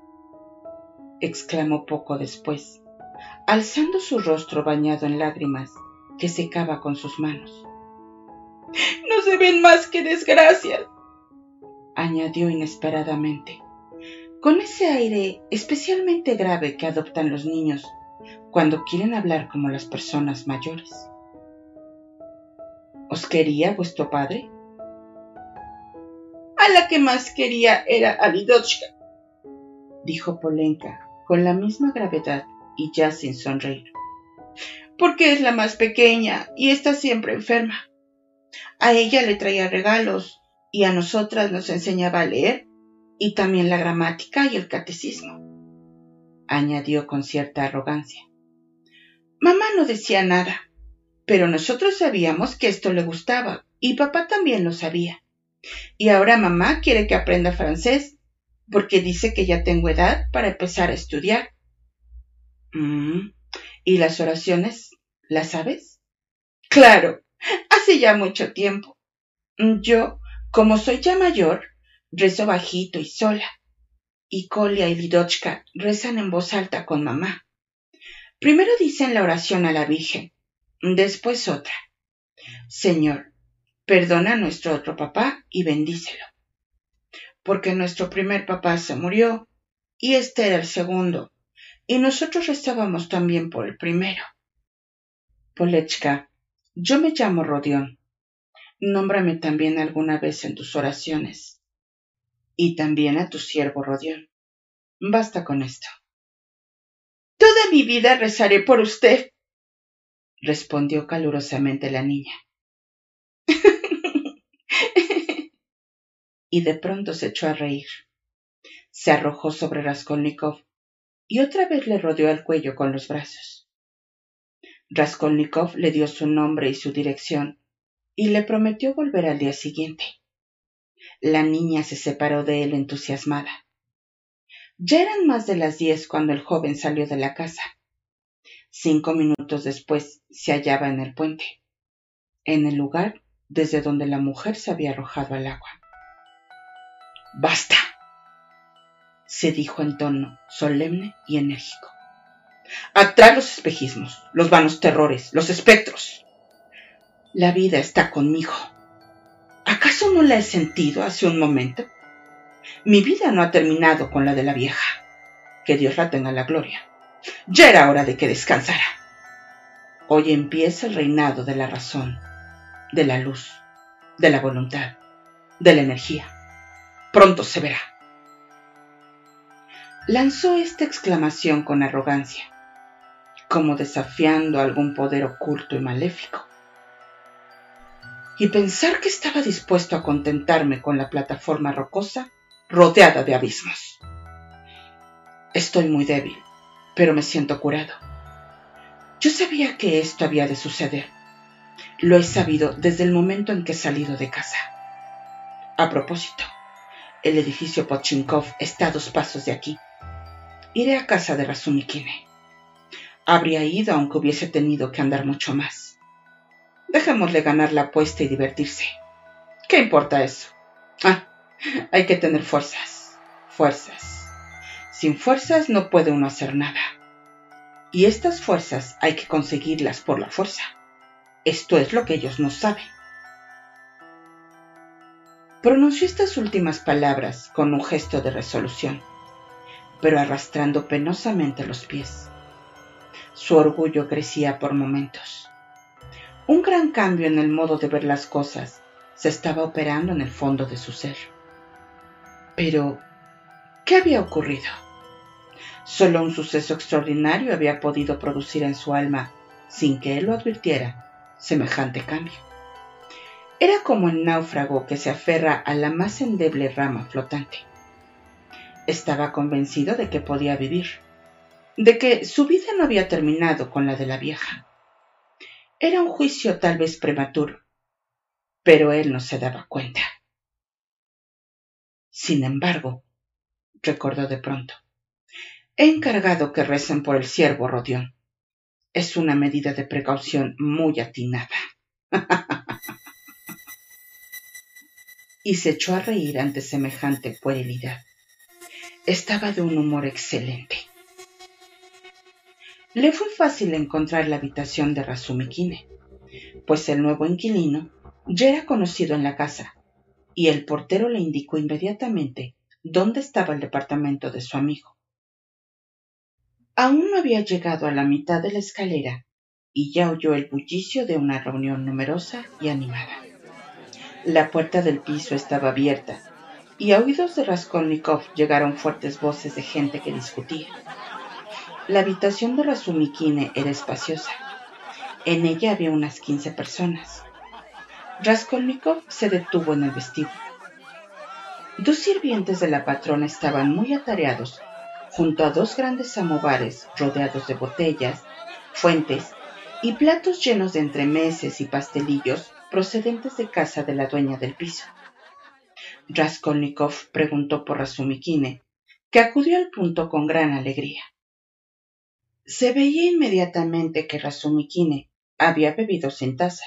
exclamó poco después, alzando su rostro bañado en lágrimas que secaba con sus manos. No se ven más que desgracias, añadió inesperadamente, con ese aire especialmente grave que adoptan los niños cuando quieren hablar como las personas mayores. ¿Os quería vuestro padre? A la que más quería era a dijo Polenka con la misma gravedad y ya sin sonreír. Porque es la más pequeña y está siempre enferma. A ella le traía regalos y a nosotras nos enseñaba a leer y también la gramática y el catecismo, añadió con cierta arrogancia. Mamá no decía nada, pero nosotros sabíamos que esto le gustaba y papá también lo sabía. Y ahora mamá quiere que aprenda francés porque dice que ya tengo edad para empezar a estudiar. Mm, ¿Y las oraciones? ¿Las sabes? Claro, hace ya mucho tiempo. Yo, como soy ya mayor, rezo bajito y sola. Y Kolia y Lidochka rezan en voz alta con mamá. Primero dicen la oración a la Virgen, después otra. Señor, perdona a nuestro otro papá y bendícelo porque nuestro primer papá se murió y este era el segundo, y nosotros estábamos también por el primero. Polechka, yo me llamo Rodión. Nómbrame también alguna vez en tus oraciones. Y también a tu siervo Rodión. Basta con esto. Toda mi vida rezaré por usted, respondió calurosamente la niña. y de pronto se echó a reír. Se arrojó sobre Raskolnikov y otra vez le rodeó el cuello con los brazos. Raskolnikov le dio su nombre y su dirección y le prometió volver al día siguiente. La niña se separó de él entusiasmada. Ya eran más de las diez cuando el joven salió de la casa. Cinco minutos después se hallaba en el puente, en el lugar desde donde la mujer se había arrojado al agua. Basta, se dijo en tono solemne y enérgico. Atrás los espejismos, los vanos terrores, los espectros. La vida está conmigo. ¿Acaso no la he sentido hace un momento? Mi vida no ha terminado con la de la vieja. Que Dios la tenga en la gloria. Ya era hora de que descansara. Hoy empieza el reinado de la razón, de la luz, de la voluntad, de la energía. Pronto se verá. Lanzó esta exclamación con arrogancia, como desafiando algún poder oculto y maléfico. Y pensar que estaba dispuesto a contentarme con la plataforma rocosa rodeada de abismos. Estoy muy débil, pero me siento curado. Yo sabía que esto había de suceder. Lo he sabido desde el momento en que he salido de casa. A propósito, el edificio Pochinkov está a dos pasos de aquí. Iré a casa de Razumikine. Habría ido aunque hubiese tenido que andar mucho más. Dejémosle ganar la apuesta y divertirse. ¿Qué importa eso? Ah, hay que tener fuerzas, fuerzas. Sin fuerzas no puede uno hacer nada. Y estas fuerzas hay que conseguirlas por la fuerza. Esto es lo que ellos no saben. Pronunció estas últimas palabras con un gesto de resolución, pero arrastrando penosamente los pies. Su orgullo crecía por momentos. Un gran cambio en el modo de ver las cosas se estaba operando en el fondo de su ser. Pero, ¿qué había ocurrido? Solo un suceso extraordinario había podido producir en su alma, sin que él lo advirtiera, semejante cambio. Era como el náufrago que se aferra a la más endeble rama flotante. Estaba convencido de que podía vivir, de que su vida no había terminado con la de la vieja. Era un juicio tal vez prematuro, pero él no se daba cuenta. Sin embargo, recordó de pronto, he encargado que recen por el siervo Rodión. Es una medida de precaución muy atinada. y se echó a reír ante semejante puerilidad. Estaba de un humor excelente. Le fue fácil encontrar la habitación de Razumikine, pues el nuevo inquilino ya era conocido en la casa y el portero le indicó inmediatamente dónde estaba el departamento de su amigo. Aún no había llegado a la mitad de la escalera y ya oyó el bullicio de una reunión numerosa y animada. La puerta del piso estaba abierta y a oídos de Raskolnikov llegaron fuertes voces de gente que discutía. La habitación de Razumikine era espaciosa. En ella había unas quince personas. Raskolnikov se detuvo en el vestíbulo. Dos sirvientes de la patrona estaban muy atareados junto a dos grandes samovares rodeados de botellas, fuentes y platos llenos de entremeses y pastelillos procedentes de casa de la dueña del piso. Raskolnikov preguntó por Razumikine, que acudió al punto con gran alegría. Se veía inmediatamente que Razumikine había bebido sin taza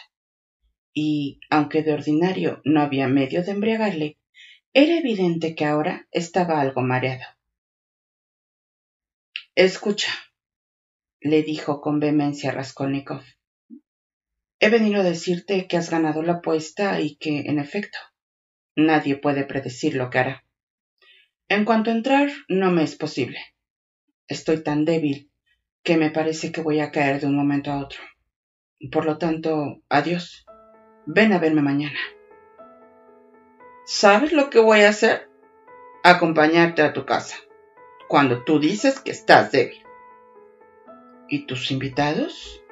y, aunque de ordinario no había medio de embriagarle, era evidente que ahora estaba algo mareado. Escucha, le dijo con vehemencia Raskolnikov. He venido a decirte que has ganado la apuesta y que, en efecto, nadie puede predecir lo que hará. En cuanto a entrar, no me es posible. Estoy tan débil que me parece que voy a caer de un momento a otro. Por lo tanto, adiós. Ven a verme mañana. ¿Sabes lo que voy a hacer? Acompañarte a tu casa, cuando tú dices que estás débil. ¿Y tus invitados?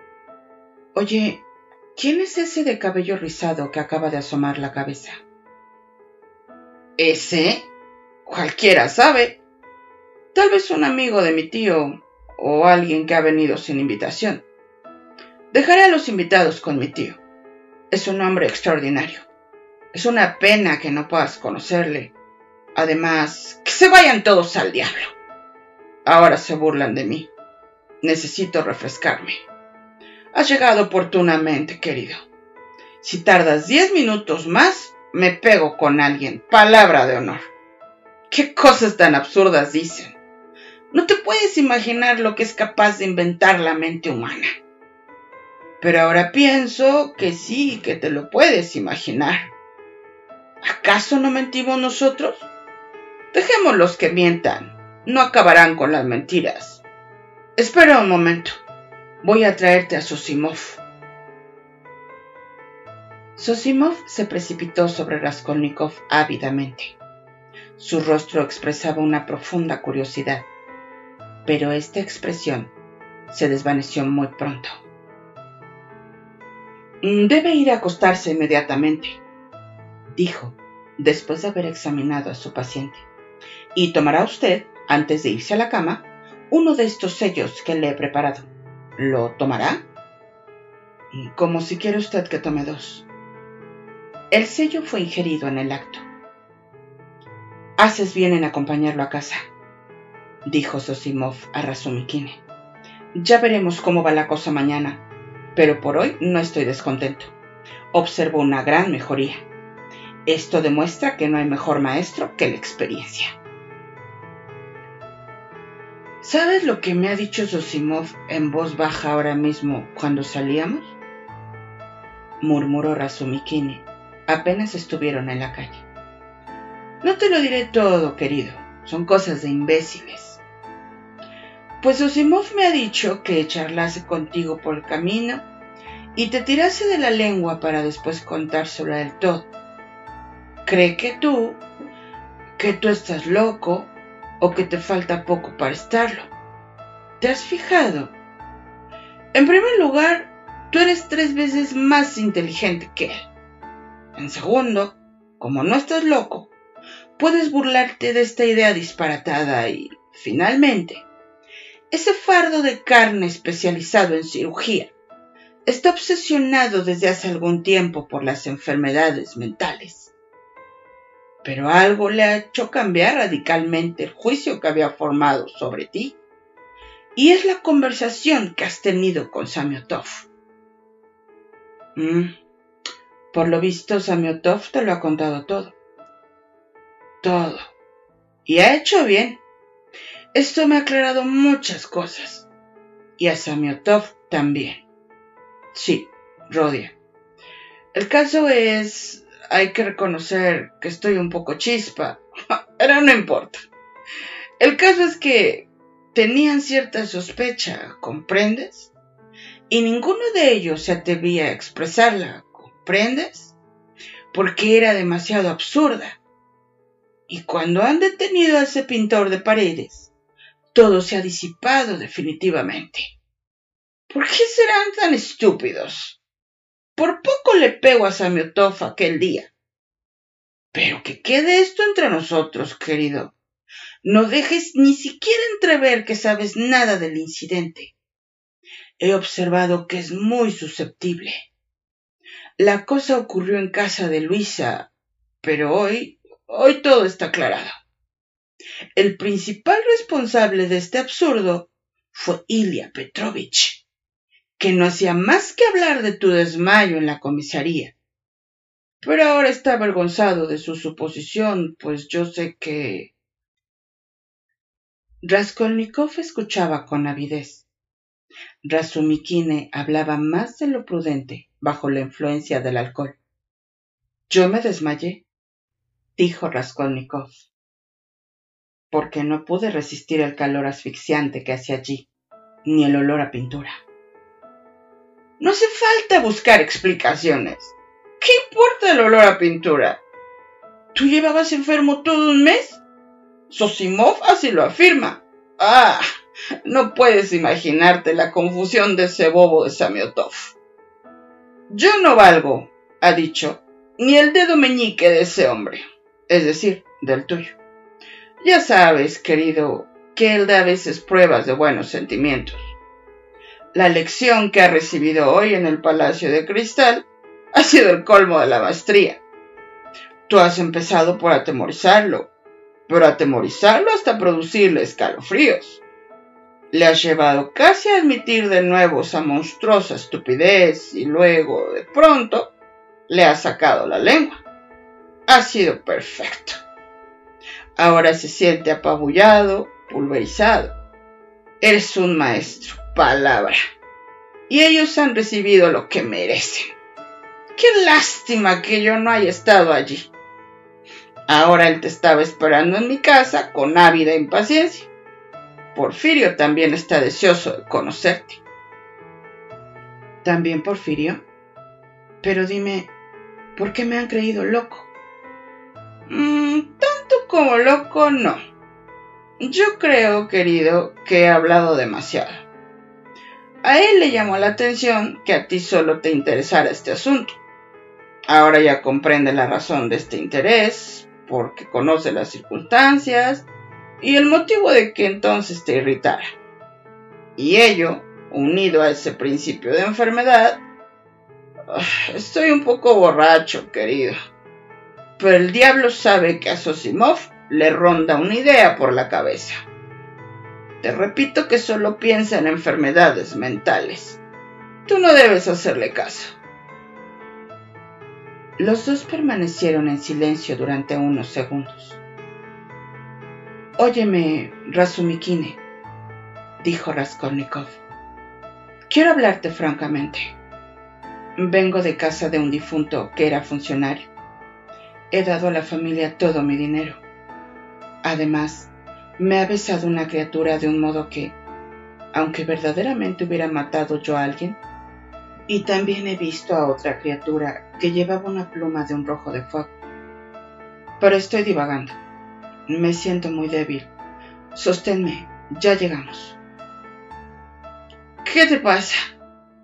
Oye, ¿quién es ese de cabello rizado que acaba de asomar la cabeza? ¿Ese? Cualquiera sabe. Tal vez un amigo de mi tío o alguien que ha venido sin invitación. Dejaré a los invitados con mi tío. Es un hombre extraordinario. Es una pena que no puedas conocerle. Además, que se vayan todos al diablo. Ahora se burlan de mí. Necesito refrescarme. Has llegado oportunamente, querido. Si tardas diez minutos más, me pego con alguien. Palabra de honor. ¿Qué cosas tan absurdas dicen? No te puedes imaginar lo que es capaz de inventar la mente humana. Pero ahora pienso que sí, que te lo puedes imaginar. ¿Acaso no mentimos nosotros? Dejémoslos que mientan. No acabarán con las mentiras. Espera un momento. Voy a traerte a Sosimov. Sosimov se precipitó sobre Raskolnikov ávidamente. Su rostro expresaba una profunda curiosidad, pero esta expresión se desvaneció muy pronto. Debe ir a acostarse inmediatamente, dijo, después de haber examinado a su paciente. Y tomará usted, antes de irse a la cama, uno de estos sellos que le he preparado. ¿Lo tomará? Como si quiere usted que tome dos. El sello fue ingerido en el acto. Haces bien en acompañarlo a casa, dijo Sosimov a Razumikine. Ya veremos cómo va la cosa mañana, pero por hoy no estoy descontento. Observo una gran mejoría. Esto demuestra que no hay mejor maestro que la experiencia. ¿Sabes lo que me ha dicho Sosimov en voz baja ahora mismo cuando salíamos? murmuró Razumikine. Apenas estuvieron en la calle. No te lo diré todo, querido. Son cosas de imbéciles. Pues Sosimov me ha dicho que charlase contigo por el camino y te tirase de la lengua para después contárselo del todo cree que tú, que tú estás loco o que te falta poco para estarlo. ¿Te has fijado? En primer lugar, tú eres tres veces más inteligente que él. En segundo, como no estás loco, puedes burlarte de esta idea disparatada y, finalmente, ese fardo de carne especializado en cirugía está obsesionado desde hace algún tiempo por las enfermedades mentales pero algo le ha hecho cambiar radicalmente el juicio que había formado sobre ti. Y es la conversación que has tenido con Samiotov. Mm. Por lo visto, Samiotov te lo ha contado todo. Todo. Y ha hecho bien. Esto me ha aclarado muchas cosas. Y a Samiotov también. Sí, Rodia. El caso es hay que reconocer que estoy un poco chispa, pero no importa. El caso es que tenían cierta sospecha, ¿comprendes? Y ninguno de ellos se atrevía a expresarla, ¿comprendes? Porque era demasiado absurda. Y cuando han detenido a ese pintor de paredes, todo se ha disipado definitivamente. ¿Por qué serán tan estúpidos? Por poco le pego a Samiotov aquel día. Pero que quede esto entre nosotros, querido. No dejes ni siquiera entrever que sabes nada del incidente. He observado que es muy susceptible. La cosa ocurrió en casa de Luisa, pero hoy, hoy todo está aclarado. El principal responsable de este absurdo fue Ilya Petrovich que no hacía más que hablar de tu desmayo en la comisaría. Pero ahora está avergonzado de su suposición, pues yo sé que. Raskolnikov escuchaba con avidez. Razumikine hablaba más de lo prudente bajo la influencia del alcohol. Yo me desmayé, dijo Raskolnikov, porque no pude resistir el calor asfixiante que hacía allí, ni el olor a pintura. No hace falta buscar explicaciones. ¿Qué importa el olor a pintura? ¿Tú llevabas enfermo todo un mes? Sosimov así lo afirma. Ah, no puedes imaginarte la confusión de ese bobo de Samiotov. Yo no valgo, ha dicho, ni el dedo meñique de ese hombre, es decir, del tuyo. Ya sabes, querido, que él da a veces pruebas de buenos sentimientos. La lección que ha recibido hoy en el Palacio de Cristal ha sido el colmo de la maestría. Tú has empezado por atemorizarlo, pero atemorizarlo hasta producirle escalofríos. Le has llevado casi a admitir de nuevo esa monstruosa estupidez y luego, de pronto, le has sacado la lengua. Ha sido perfecto. Ahora se siente apabullado, pulverizado. Eres un maestro, palabra. Y ellos han recibido lo que merecen. Qué lástima que yo no haya estado allí. Ahora él te estaba esperando en mi casa con ávida impaciencia. Porfirio también está deseoso de conocerte. ¿También Porfirio? Pero dime, ¿por qué me han creído loco? Mm, como loco, no. Yo creo, querido, que he hablado demasiado. A él le llamó la atención que a ti solo te interesara este asunto. Ahora ya comprende la razón de este interés, porque conoce las circunstancias y el motivo de que entonces te irritara. Y ello, unido a ese principio de enfermedad, estoy un poco borracho, querido. Pero el diablo sabe que a Sosimov le ronda una idea por la cabeza. Te repito que solo piensa en enfermedades mentales. Tú no debes hacerle caso. Los dos permanecieron en silencio durante unos segundos. Óyeme, Razumikine, dijo Raskolnikov. Quiero hablarte francamente. Vengo de casa de un difunto que era funcionario. He dado a la familia todo mi dinero. Además, me ha besado una criatura de un modo que, aunque verdaderamente hubiera matado yo a alguien, y también he visto a otra criatura que llevaba una pluma de un rojo de fuego. Pero estoy divagando. Me siento muy débil. Sosténme, ya llegamos. ¿Qué te pasa?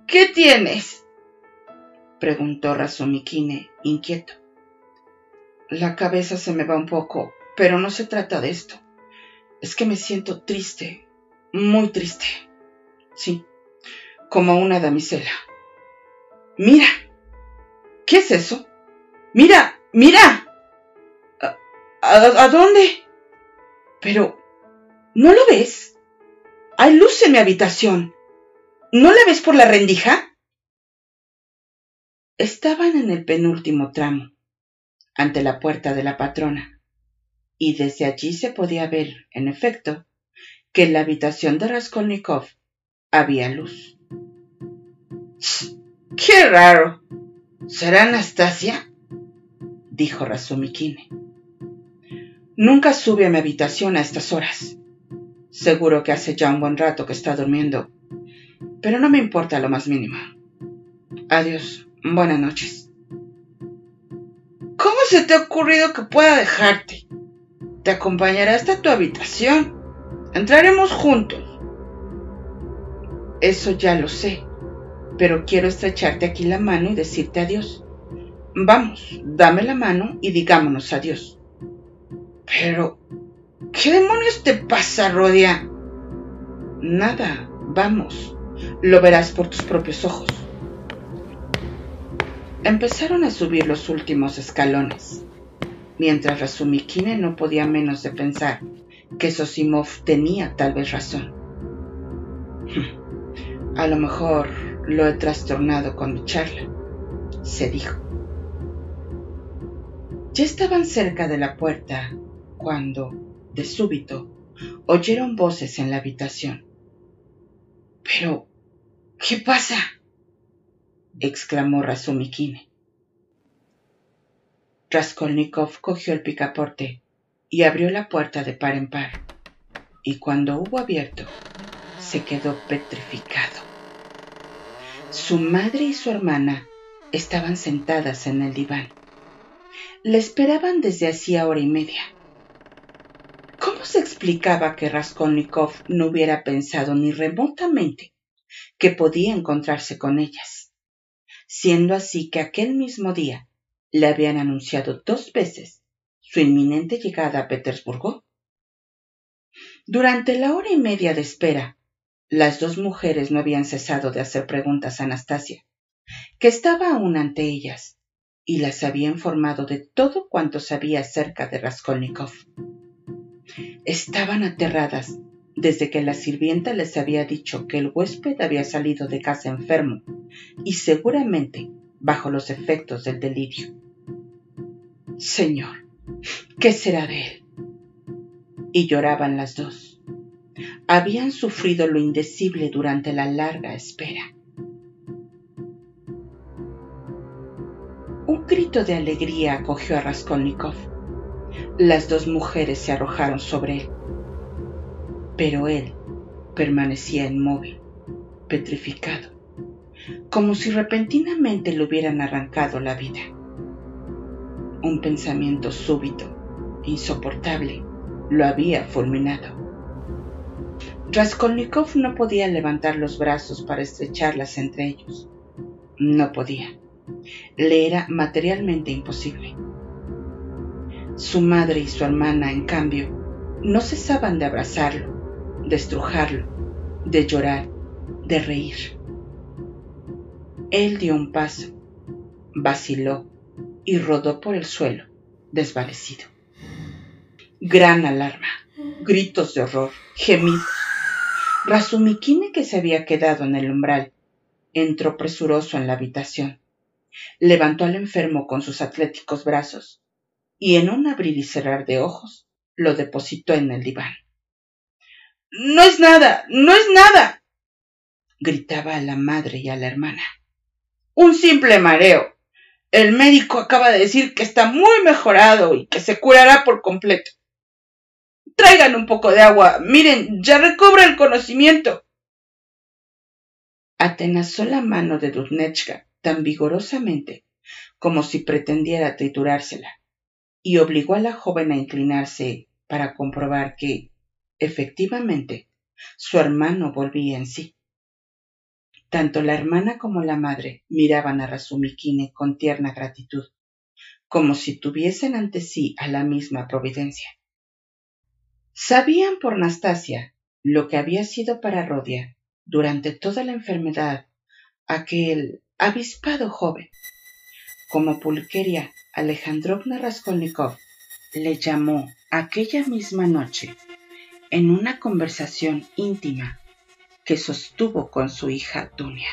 ¿Qué tienes? preguntó Razumikine, inquieto. La cabeza se me va un poco, pero no se trata de esto. Es que me siento triste, muy triste. Sí, como una damisela. Mira. ¿Qué es eso? Mira, mira. ¿A, dónde? Pero, ¿no lo ves? Hay luz en mi habitación. ¿No la ves por la rendija? Estaban en el penúltimo tramo, ante la puerta de la patrona, y desde allí se podía ver, en efecto, que en la habitación de Raskolnikov había luz. ¡Qué raro! ¿Será Anastasia? dijo Razumikine. Nunca sube a mi habitación a estas horas. Seguro que hace ya un buen rato que está durmiendo, pero no me importa lo más mínimo. Adiós, buenas noches. ¿Cómo se te ha ocurrido que pueda dejarte? Te acompañaré hasta tu habitación. Entraremos juntos. Eso ya lo sé pero quiero estrecharte aquí la mano y decirte adiós. Vamos, dame la mano y digámonos adiós. Pero, ¿qué demonios te pasa, Rodia? Nada, vamos, lo verás por tus propios ojos. Empezaron a subir los últimos escalones, mientras Razumikine no podía menos de pensar que Sosimov tenía tal vez razón. A lo mejor lo he trastornado con mi charla, se dijo. Ya estaban cerca de la puerta cuando, de súbito, oyeron voces en la habitación. Pero, ¿qué pasa? Exclamó Razumikine. Raskolnikov cogió el picaporte y abrió la puerta de par en par, y cuando hubo abierto, se quedó petrificado. Su madre y su hermana estaban sentadas en el diván. Le esperaban desde hacía hora y media. ¿Cómo se explicaba que Raskolnikov no hubiera pensado ni remotamente que podía encontrarse con ellas? Siendo así que aquel mismo día le habían anunciado dos veces su inminente llegada a Petersburgo. Durante la hora y media de espera, las dos mujeres no habían cesado de hacer preguntas a Anastasia, que estaba aún ante ellas, y las había informado de todo cuanto sabía acerca de Raskolnikov. Estaban aterradas desde que la sirvienta les había dicho que el huésped había salido de casa enfermo y seguramente bajo los efectos del delirio. Señor, ¿qué será de él? y lloraban las dos. Habían sufrido lo indecible durante la larga espera. Un grito de alegría acogió a Raskolnikov. Las dos mujeres se arrojaron sobre él, pero él permanecía inmóvil, petrificado, como si repentinamente le hubieran arrancado la vida. Un pensamiento súbito, insoportable, lo había fulminado. Raskolnikov no podía levantar los brazos para estrecharlas entre ellos. No podía. Le era materialmente imposible. Su madre y su hermana, en cambio, no cesaban de abrazarlo, de estrujarlo, de llorar, de reír. Él dio un paso, vaciló y rodó por el suelo, desvanecido. Gran alarma, gritos de horror, gemidos. Razumikine, que se había quedado en el umbral, entró presuroso en la habitación. Levantó al enfermo con sus atléticos brazos y en un abrir y cerrar de ojos lo depositó en el diván. No es nada, no es nada, gritaba a la madre y a la hermana. Un simple mareo. El médico acaba de decir que está muy mejorado y que se curará por completo. Traigan un poco de agua. Miren, ya recobra el conocimiento. Atenazó la mano de Dudnechka tan vigorosamente como si pretendiera triturársela y obligó a la joven a inclinarse para comprobar que, efectivamente, su hermano volvía en sí. Tanto la hermana como la madre miraban a Razumikine con tierna gratitud, como si tuviesen ante sí a la misma providencia. Sabían por Nastasia lo que había sido para Rodia durante toda la enfermedad aquel avispado joven, como Pulqueria Alejandrovna Raskolnikov le llamó aquella misma noche en una conversación íntima que sostuvo con su hija Dunia.